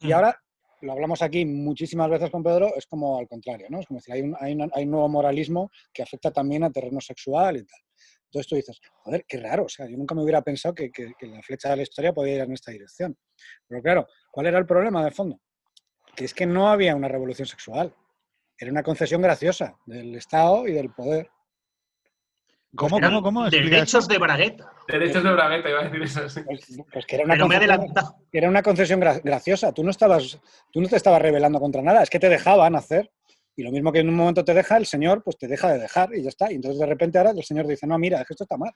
Y Mm. ahora, lo hablamos aquí muchísimas veces con Pedro, es como al contrario, ¿no? Es como decir, hay un, hay, hay nuevo moralismo que afecta también a terreno sexual y tal. Entonces tú dices, joder, qué raro, o sea, yo nunca me hubiera pensado que, que- que la flecha de la historia podía ir en esta dirección. Pero claro, ¿cuál era el problema de fondo? Que es que no había una revolución sexual. Era una concesión graciosa del Estado y del poder. ¿Cómo, Eran cómo, cómo? Explica Derechos eso. de bragueta. Derechos de Bragueta, iba a decir eso. sí. Pues, pues que era una adelantado. era una concesión gra- graciosa. Tú no, estabas, tú no te estabas rebelando contra nada, es que te dejaban hacer. Y lo mismo que en un momento te deja, el señor pues te deja de dejar y ya está. Y entonces de repente ahora el señor dice, no, mira, es que esto está mal.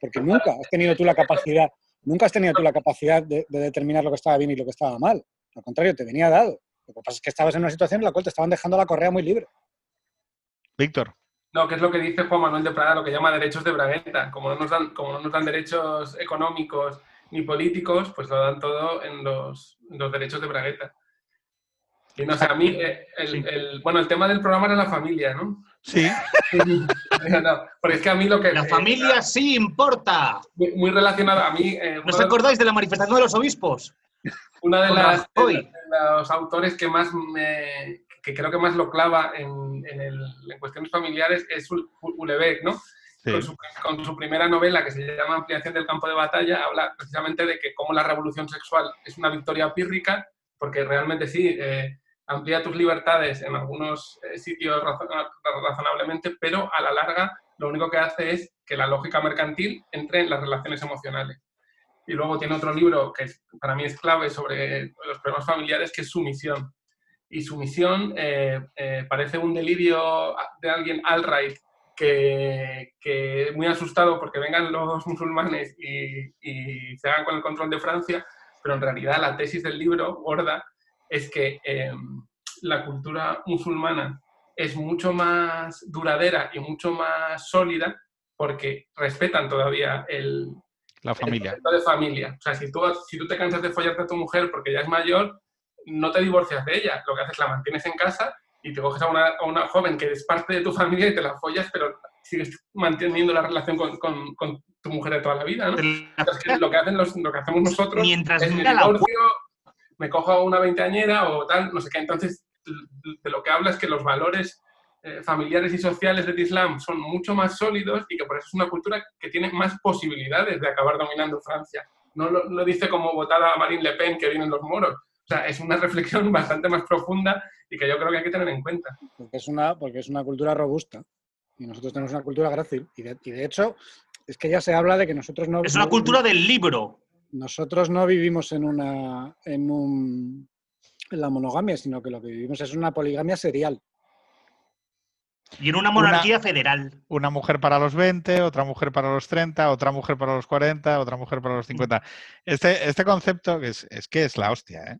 Porque nunca has tenido tú la capacidad, nunca has tenido tú la capacidad de, de determinar lo que estaba bien y lo que estaba mal. Al contrario, te venía dado. Lo que pasa es que estabas en una situación en la cual te estaban dejando la correa muy libre. Víctor, No, que es lo que dice Juan Manuel de Prada, lo que llama derechos de Bragueta. Como no nos dan, como no nos dan derechos económicos ni políticos, pues lo dan todo en los, en los derechos de Bragueta. Y no sé, a mí, eh, el, Sí. el- bueno, el tema del programa era la familia, ¿no? sí, No, porque es que a mí lo que... La eh, familia sí importa. muy, muy relacionado a mí... eh, ¿No uno os de- acordáis de la manifestación de los obispos? Una de, las, Rajoy. de los autores que más me, que creo que más lo clava en, en, el- en cuestiones familiares es Ul- Ulebeck, ¿no? sí. Con, su, con su primera novela que se llama Ampliación del campo de batalla habla precisamente de que cómo la revolución sexual es una victoria pírrica, porque realmente sí, eh, amplía tus libertades en algunos eh, sitios razo- razonablemente, pero a la larga lo único que hace es que la lógica mercantil entre en las relaciones emocionales. Y luego tiene otro libro que para mí es clave sobre los problemas familiares, que es Sumisión. Y Sumisión eh, eh, parece un delirio de alguien alt-right que, que muy asustado porque vengan los musulmanes y, y se hagan con el control de Francia, pero en realidad la tesis del libro, gorda, es que eh, la cultura musulmana es mucho más duradera y mucho más sólida porque respetan todavía el, La el familia. concepto de familia. O sea, si tú, si tú te cansas de follarte a tu mujer porque ya es mayor, no te divorcias de ella. Lo que haces es la mantienes en casa y te coges a una, a una joven que es parte de tu familia y te la follas, pero sigues manteniendo la relación con, con- con tu mujer de toda la vida, ¿no? Entonces, que lo, que hacen los, lo que hacemos nosotros Mientras es mira la divorcio, me cojo a una veinteañera o tal, no sé qué. Entonces, de lo que habla es que los valores eh, familiares y sociales del Islam son mucho más sólidos y que por eso es una cultura que tiene más posibilidades de acabar dominando Francia. No lo, lo dice como votada Marine Le Pen que vienen los moros. O sea, es una reflexión bastante más profunda y que yo creo que hay que tener en cuenta. Porque es una, porque es una cultura robusta. Y nosotros tenemos una cultura grácil. Y de, y de hecho, es que ya se habla de que nosotros no. Es una no- cultura del libro. nosotros no vivimos en una en un en la monogamia, sino que lo que vivimos es una poligamia serial. Y en una monarquía federal. Una mujer para los 20, otra mujer para los 30, otra mujer para los 40, otra mujer para los 50. Este, este concepto es, es que es la hostia, ¿eh?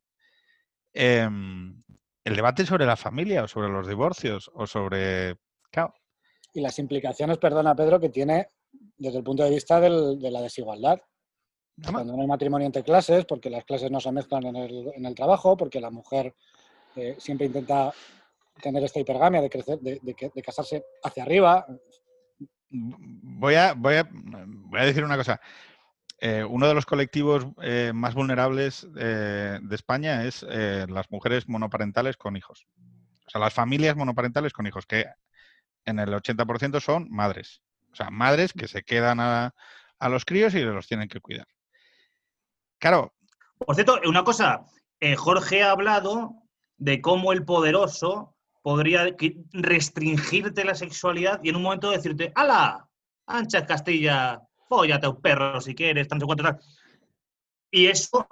Em, el debate sobre la familia o sobre los divorcios o sobre... Claro, Y las implicaciones, perdona Pedro, que tiene desde el punto de vista del- de la desigualdad. Cuando no hay matrimonio entre clases, porque las clases no se mezclan en el, en el trabajo, porque la mujer eh, siempre intenta tener esta hipergamia de crecer, de, de de casarse hacia arriba. voy a, voy a, voy a decir una cosa. Eh, uno de los colectivos eh, más vulnerables eh, de España es las mujeres monoparentales con hijos. O sea, las familias monoparentales con hijos, que en el 80% son madres. O sea, madres que se quedan a, a los críos y los tienen que cuidar. Claro, Por cierto, una cosa, Jorge ha hablado de cómo el poderoso podría restringirte la sexualidad y en un momento decirte, ¡Hala! Ancha Castilla, fóllate a un perro si quieres, tanto cuanto tal. Y eso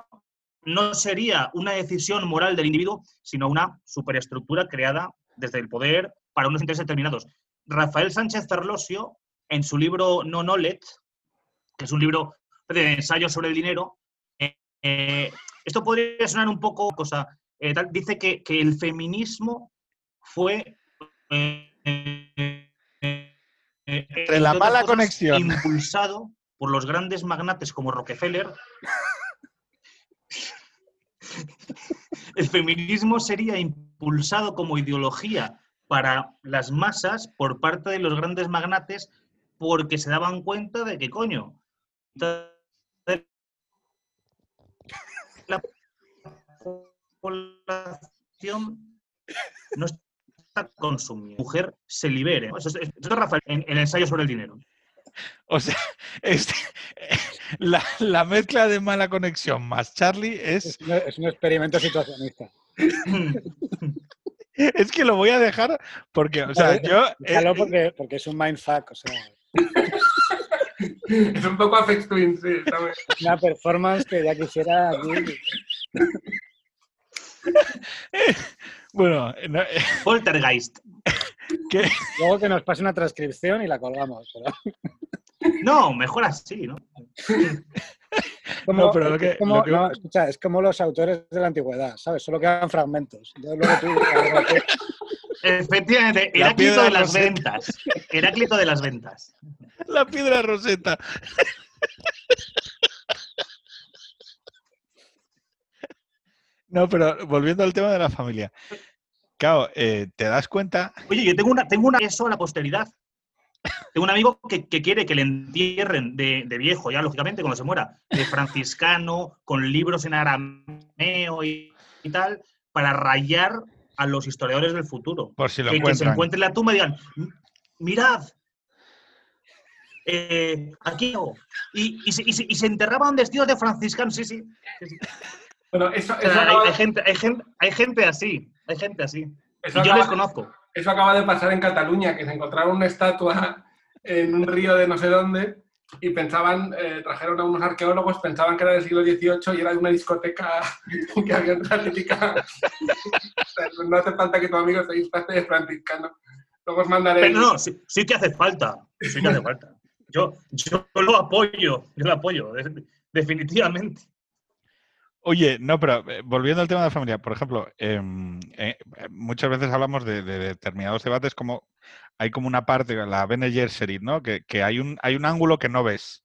no sería una decisión moral del individuo, sino una superestructura creada desde el poder para unos intereses determinados. Rafael Sánchez Ferlosio, en su libro No Knowledge, que es un libro de ensayo sobre el dinero, eh, esto podría sonar un poco cosa. eh, dice que, que el feminismo fue. eh, Entre la entre otras mala cosas, conexión. Impulsado por los grandes magnates como Rockefeller. El feminismo sería impulsado como ideología para las masas por parte de los grandes magnates porque se daban cuenta de que, coño, la población no está consumiendo. Mujer se libere. Eso es, eso es Rafael, en, en el ensayo sobre el dinero. o sea, este- la, la mezcla de mala conexión más Charlie es, Es un, es un experimento situacionista. es que lo voy a dejar porque, o sea, yo... eh, Déjalo porque, porque es un mindfuck, o sea, Es un poco Afex Twin, sí. está bien. es una performance que ya quisiera aquí. bueno, no, eh, Poltergeist. Luego que nos pase una transcripción y la colgamos. pero- No, mejor así, ¿no? Como- No, pero lo es que- como- lo que- no, escucha, es como los autores de la antigüedad, ¿sabes? Solo quedan fragmentos. Entonces, luego tú- Efectivamente, La Heráclito piedra de las roseta. ventas. Heráclito de las ventas. la piedra roseta. No, pero volviendo al tema de la familia. Claro, eh, te das cuenta. Oye, yo tengo una, tengo una eso a la posteridad. Tengo un amigo que, que quiere que le entierren de, de viejo, ya lógicamente, cuando se muera, de franciscano, con libros en arameo y, y tal, para rayar a los historiadores del futuro. Por si lo que, que se encuentren la tumba y digan, "M- mirad, eh, aquí no". y, y, se, y se- y se enterraban vestidos de franciscanos, sí, sí. sí, sí. Bueno, eso, O sea, eso hay, acaba, hay gente, hay, gente, hay gente así, hay gente así. eso Y yo acaba- les conozco. eso acaba de pasar en Cataluña, que se encontraron una estatua en un río de no sé dónde y pensaban, eh, trajeron a unos arqueólogos, pensaban que era del siglo XVIII y era de una discoteca que había en sea, no hace falta que tu amigo se disfrace de franciscano. Luego os mandaré. Pero no, sí, sí que hace falta. Sí que hace falta. Yo, yo lo apoyo, yo lo apoyo, de- definitivamente. Oye, no, pero eh, volviendo al tema de la familia, por ejemplo, em, eh, eh, muchas veces hablamos de, de determinados debates como hay como una parte, la Bene Gesserit, ¿no? Que, hay, un, hay un ángulo que no ves.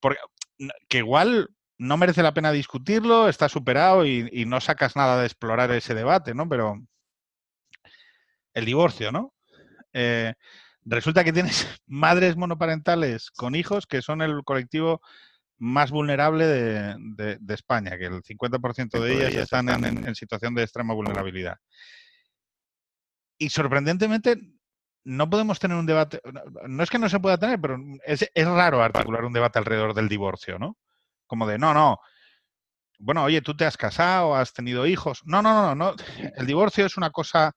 Porque, que igual no merece la pena discutirlo, está superado y, y no sacas nada de explorar ese debate, ¿no? Pero el divorcio, ¿no? Resulta que tienes madres monoparentales con hijos que son el colectivo más vulnerable de, de- de España, que el 50% de ellas están en, en- en situación de extrema vulnerabilidad. Y sorprendentemente, no podemos tener un debate, no, no es que no se pueda tener, pero es, es raro articular un debate alrededor del divorcio, ¿no? Como de, no, no, bueno, oye, tú te has casado, has tenido hijos. No, no, no, no, el divorcio es una cosa,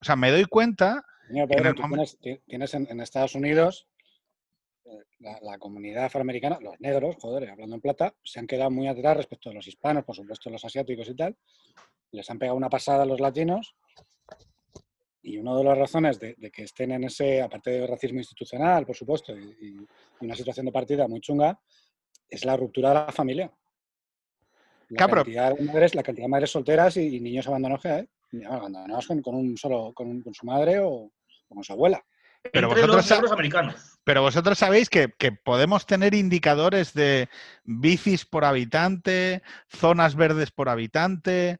o sea, me doy cuenta, En el tú tienes, ti- tienes en, en Estados Unidos la, la comunidad afroamericana, los negros, joder, hablando en plata, se han quedado muy atrás respecto a los hispanos, por supuesto los asiáticos y tal. Les han pegado una pasada a los latinos. Y una de las razones de, de que estén en ese, aparte de racismo institucional, por supuesto, y, una situación de partida muy chunga, es la ruptura de la familia. La, cantidad, de madres, la cantidad de madres solteras y, y niños abandonados con, con un solo, con, con su madre o, o con su abuela. Pero Entre vosotros los sa- negros americanos. pero vosotros sabéis que, que podemos tener indicadores de bicis por habitante, zonas verdes por habitante,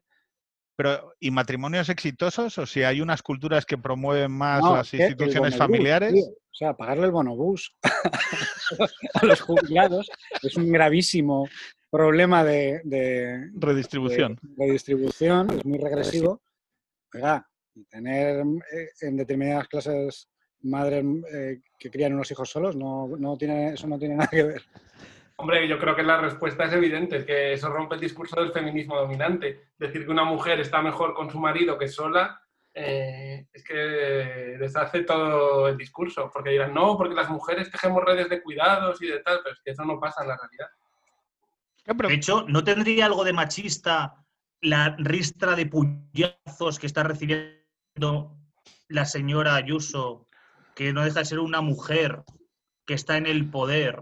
Pero, ¿y matrimonios exitosos? O si hay unas culturas que promueven más No, las instituciones bonobús, familiares. tío, o sea, pagarle el bonobús a los jubilados es un gravísimo problema de, de- Redistribución. de- de distribución, es muy regresivo. Oiga, y tener eh, en determinadas clases madres eh, que crían unos hijos solos, no, no tiene, eso no tiene nada que ver. Hombre, yo creo que la respuesta es evidente, que eso rompe el discurso del feminismo dominante. Decir que una mujer está mejor con su marido que sola, eh, es que deshace todo el discurso. Porque dirán, no, porque las mujeres tejemos redes de cuidados y de tal, pero es que eso no pasa en la realidad. De hecho, ¿no tendría algo de machista la ristra de puñazos que está recibiendo la señora Ayuso, que no deja de ser una mujer que está en el poder?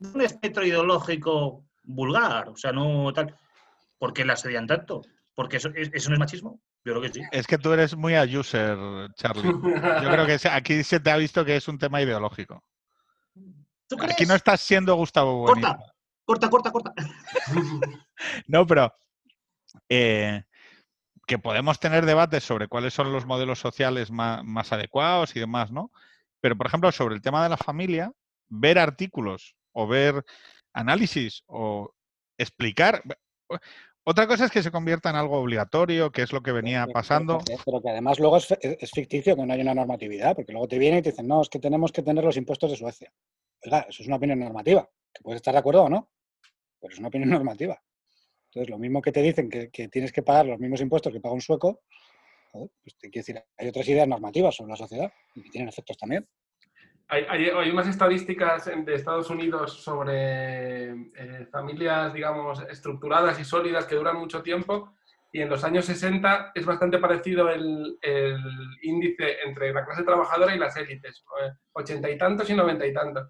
Un espectro ideológico vulgar, o sea, no tal. ¿Por qué la asedian tanto? ¿Porque eso, es- eso no es machismo? Yo creo que sí. Es que tú eres muy a user, Charlie. Yo creo que aquí se te ha visto que es un tema ideológico. ¿Tú Aquí no estás siendo Gustavo. Corta, corta, corta, corta. No, pero eh, que podemos tener debates sobre cuáles son los modelos sociales más, más adecuados y demás, ¿no? Pero, por ejemplo, sobre el tema de la familia, ver artículos o ver análisis o explicar. Otra cosa es que se convierta en algo obligatorio, que es lo que venía pasando. Pero, que además luego es ficticio, que no hay una normatividad, porque luego te vienen y te dicen, no, es que tenemos que tener los impuestos de Suecia. Oiga, eso es una opinión normativa, que puedes estar de acuerdo o no, pero es una opinión normativa. Entonces, lo mismo que te dicen que, que tienes que pagar los mismos impuestos que paga un sueco, pues te decir, hay otras ideas normativas sobre la sociedad y que tienen efectos también. Hay, hay- hay unas estadísticas de Estados Unidos sobre eh, familias, digamos, estructuradas y sólidas que duran mucho tiempo. Y en los años 60 es bastante parecido el, el índice entre la clase trabajadora y las élites, eh, ochenta y tantos y noventa y tantos.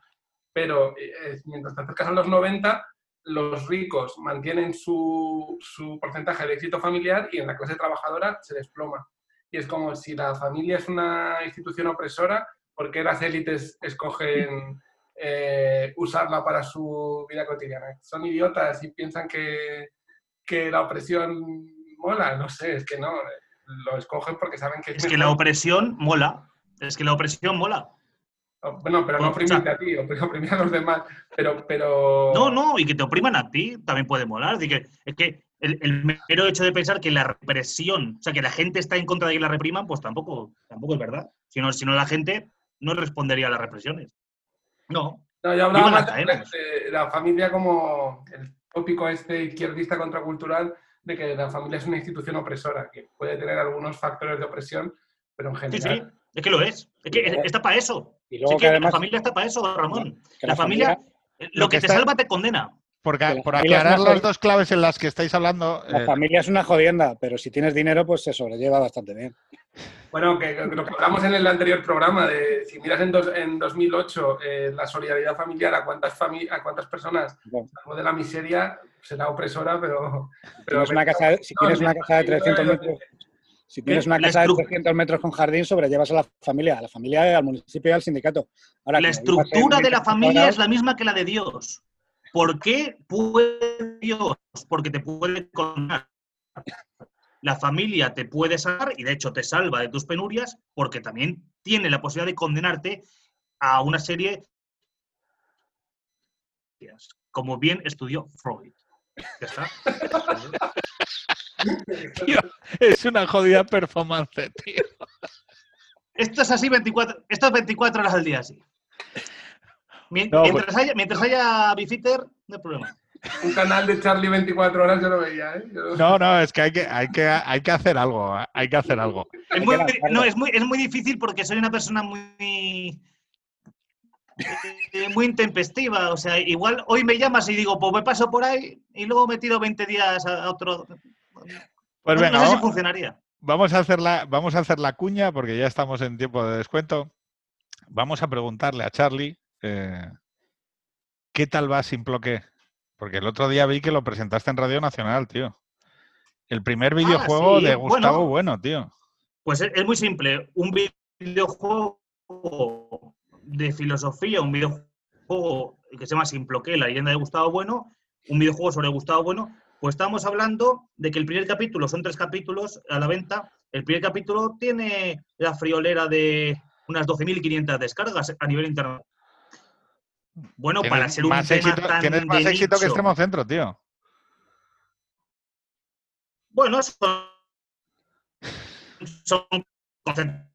Pero eh, mientras te acercas a los 90, los ricos mantienen su, su porcentaje de éxito familiar y en la clase trabajadora se desploma. Y es como si la familia es una institución opresora, ¿por qué las élites escogen eh, usarla para su vida cotidiana? ¿Son idiotas y piensan que, que la opresión mola? No sé, es que no. Lo escogen porque saben que Es que la opresión mola. Es que la opresión mola. Bueno, pero no o sea- oprimirte a ti, opri- oprimir a los demás. Pero, pero... No, no, y que te opriman a ti también puede molar. Es, decir, que, es que el, el mero hecho de pensar que la represión, o sea, que la gente está en contra de que la repriman, pues tampoco, tampoco es verdad. Si no, si no, la gente no respondería a las represiones. No. No, yo hablaba más de, la familia como el tópico este izquierdista contracultural de que la familia es una institución opresora, que puede tener algunos factores de opresión, pero en Sí, general... sí. Es que lo es. Es que es- está para eso. Y Sí luego que que además... la familia está para eso, Ramón. La familia, eh, lo, que, que te está- salva te condena. Por, Que la por aclarar las dos claves en las que estáis hablando, La eh, familia es una jodienda, pero si tienes dinero, pues se sobrelleva bastante bien. Bueno, que que lo que hablamos en el anterior programa, de si miras en, dos- en 2008 eh, la solidaridad familiar, a cuántas, fami- a cuántas personas Bueno, salvo de la miseria será opresora, pero... pero tienes una casa, si tienes una casa de 300 metros, si tienes una casa de estru- 300 metros con jardín, sobrellevas a la familia, a la familia, al municipio y al sindicato. Ahora, La estructura de la 20 familia es la misma que la de Dios. ¿Por qué puede Dios? Porque te puede condenar. La familia te puede salvar y de hecho te salva de tus penurias porque también tiene la posibilidad de condenarte a una serie como bien estudió Freud. Ya está. tío, es una jodida performance, tío. Esto es así 24, esto es 24 horas al día así. No, pues mientras, haya, mientras haya Bifitter, no hay problema. Un canal de Charlie 24 horas yo lo veía, ¿eh? Yo- No, no, es que hay que, hay que, hay que hacer algo, hay que hacer algo. Es muy, no, es muy, es muy difícil porque soy una persona muy, eh, muy intempestiva. O sea, igual hoy me llamas y digo, pues me paso por ahí y luego me tiro 20 días a otro. Pues no, venga, no sé si funcionaría. vamos a hacer la, vamos a hacer la cuña porque ya estamos en tiempo de descuento. Vamos a preguntarle a Charlie eh, qué tal va Simploqué. Porque el otro día vi que lo presentaste en Radio Nacional, tío. El primer videojuego Ah, sí, de Gustavo bueno. Bueno, tío. Pues es, es muy simple. Un videojuego de filosofía, un videojuego que se llama Simploqué, la leyenda de Gustavo Bueno, un videojuego sobre Gustavo Bueno, Pues estamos hablando de que el primer capítulo, son tres capítulos a la venta, el primer capítulo tiene la friolera de unas 12.500 descargas a nivel internacional. Bueno, Tienes para ser un más tema éxito, tan tienes más de éxito que. Extremo Centro, tío. Bueno, son, son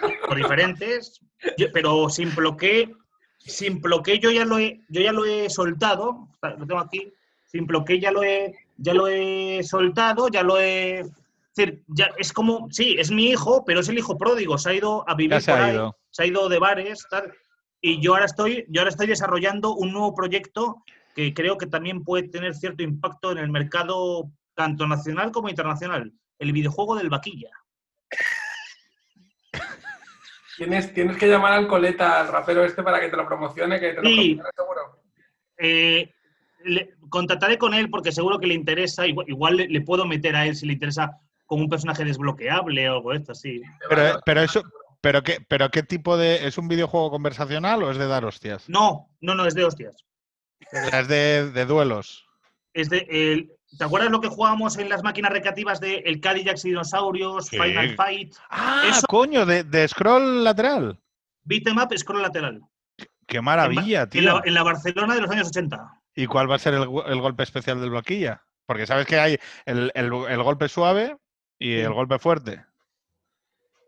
conceptos diferentes, yo- pero sin bloque, sin bloque yo ya lo he, yo ya lo he soltado, lo tengo aquí, sin bloque ya lo he, ya lo he soltado, ya lo he, es decir, ya es como, sí, es mi hijo, pero es el hijo pródigo, se ha ido a vivir se por ha ahí, ido. se ha ido de bares, tal, y yo ahora estoy, yo ahora estoy desarrollando un nuevo proyecto que creo que también puede tener cierto impacto en el mercado tanto nacional como internacional, el videojuego del vaquilla. Tienes, tienes que llamar al coleta, al rapero este, para que te lo promocione, que te lo Sí. promocione seguro. Eh, le- contactaré con él porque seguro que le interesa, igual, igual le, le puedo meter a él si le interesa como un personaje desbloqueable o algo de esto, sí. Pero, pero eso, pero qué, pero qué tipo de. ¿Es un videojuego conversacional o es de dar hostias? No, no, no, es de hostias. Es de, de duelos. Es de, el- ¿Te acuerdas lo que jugábamos en las máquinas recreativas de el Cadillac y Dinosaurios, Sí. Final Fight, Ah, Eso- coño, de, de scroll lateral. Beat 'em up, scroll lateral? Qué maravilla, en, tío. en la, en la Barcelona de los años 80. ¿Y cuál va a ser el, golpe especial del bloquilla? Porque sabes que hay el, el- el golpe suave y el golpe fuerte.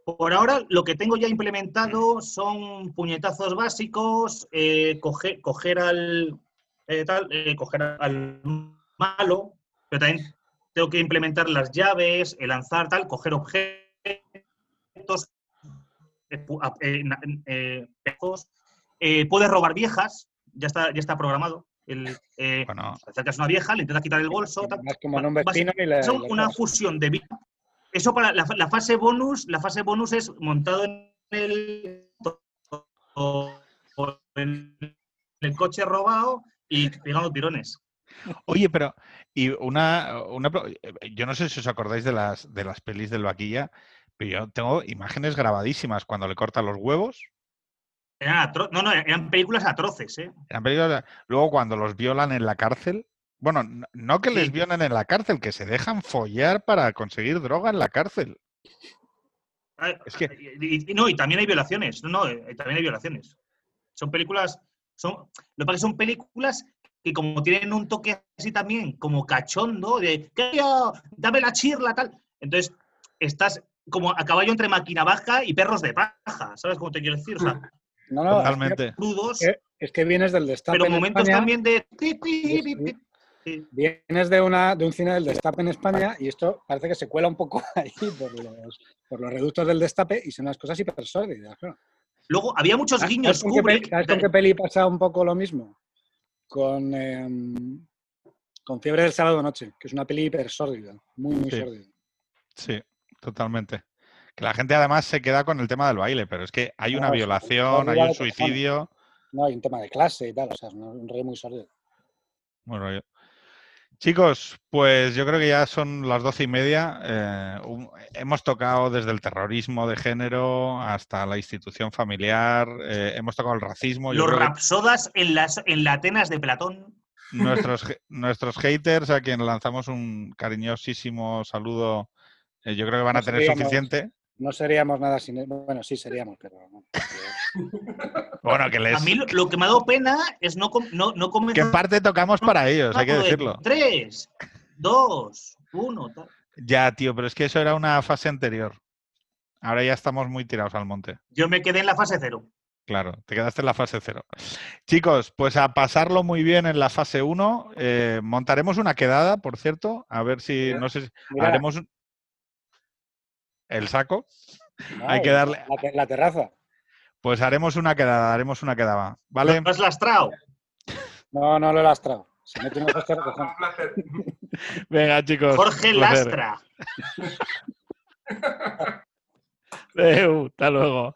Por ahora, lo que tengo ya implementado son puñetazos básicos, eh, coger, coger al eh, tal, eh, coger al malo, pero también tengo que implementar las llaves, el lanzar tal, coger objetos, eh, eh, eh. Eh, puedes robar viejas, ya está, ya está programado. El, eh, Bueno, acercas a una vieja, le intentas quitar el bolso. tal. Como son una fusión de vida. Eso para la, la fase bonus, la fase bonus es montado en el, en el coche robado y pegando tirones. Oye, pero y una, una pro- yo no sé si os acordáis de las de las pelis del vaquilla, pero yo tengo imágenes grabadísimas cuando le cortan los huevos. Eran atro- no, no, eran películas atroces, ¿eh? Eran películas- Luego cuando los violan en la cárcel, bueno, no, no que les Sí. violen en la cárcel, que se dejan follar para conseguir droga en la cárcel. Ah, Es que- Y, no, y también hay violaciones. No, no, eh, también hay violaciones. Son películas. Son, lo que pasa es que son películas que, como tienen un toque así también, como cachondo, de "¿Qué yo? dame la chirla, tal. Entonces, estás como a caballo entre máquina baja y perros de paja. ¿Sabes cómo te quiero decir? O sea, No, no, es que- Totalmente. crudos, Eh, es que vienes del destape. pero en momentos España, también de. Sí. Vienes de, una, de un cine del destape en España y esto parece que se cuela un poco ahí por los, por los reductos del destape y son unas cosas hiper sórdidas. claro. Luego, había muchos ¿Sabes guiños. con, qué, sabes con qué peli pasa un poco lo mismo? Con, em, con Fiebre del Sábado Noche, que es una peli hiper sórdida, muy, muy Sí. sórdida. Sí, totalmente. Que la gente además se queda con el tema del baile, pero es que hay una No, violación, hay un suicidio. No, hay un tema de clase y tal, o sea, es un, rollo muy sórdido. Bueno, yo- Chicos, pues yo creo que ya son las doce y media. eh, un- hemos tocado desde el terrorismo de género hasta la institución familiar, eh, hemos tocado el racismo. Yo Los que rapsodas en las, en la Atenas de Platón. nuestros, nuestros haters, a quien lanzamos un cariñosísimo saludo, eh, yo creo que van a tener suficiente. No seríamos nada sin... Bueno, sí seríamos, pero... no. Bueno, que les... A mí lo, lo que me ha dado pena es no, no, no que comenzar. en parte tocamos para ellos, hay que de decirlo. Tres, dos, uno. tal. Ya, tío, pero es que eso era una fase anterior. Ahora ya estamos muy tirados al monte. Yo me quedé en la fase cero. Claro, te quedaste en la fase cero. Chicos, pues a pasarlo muy bien en la fase 1. montaremos una quedada, por cierto, a ver si, no sé, si Mira, haremos un- el saco. no, hay que darle- La, la terraza. Pues haremos una quedada, haremos una quedada, ¿vale? ¿Lo has lastrado? No, no lo he lastrado. Se mete una hostia de cojones. Un placer. Venga, chicos. Jorge. Lastra. Hasta luego.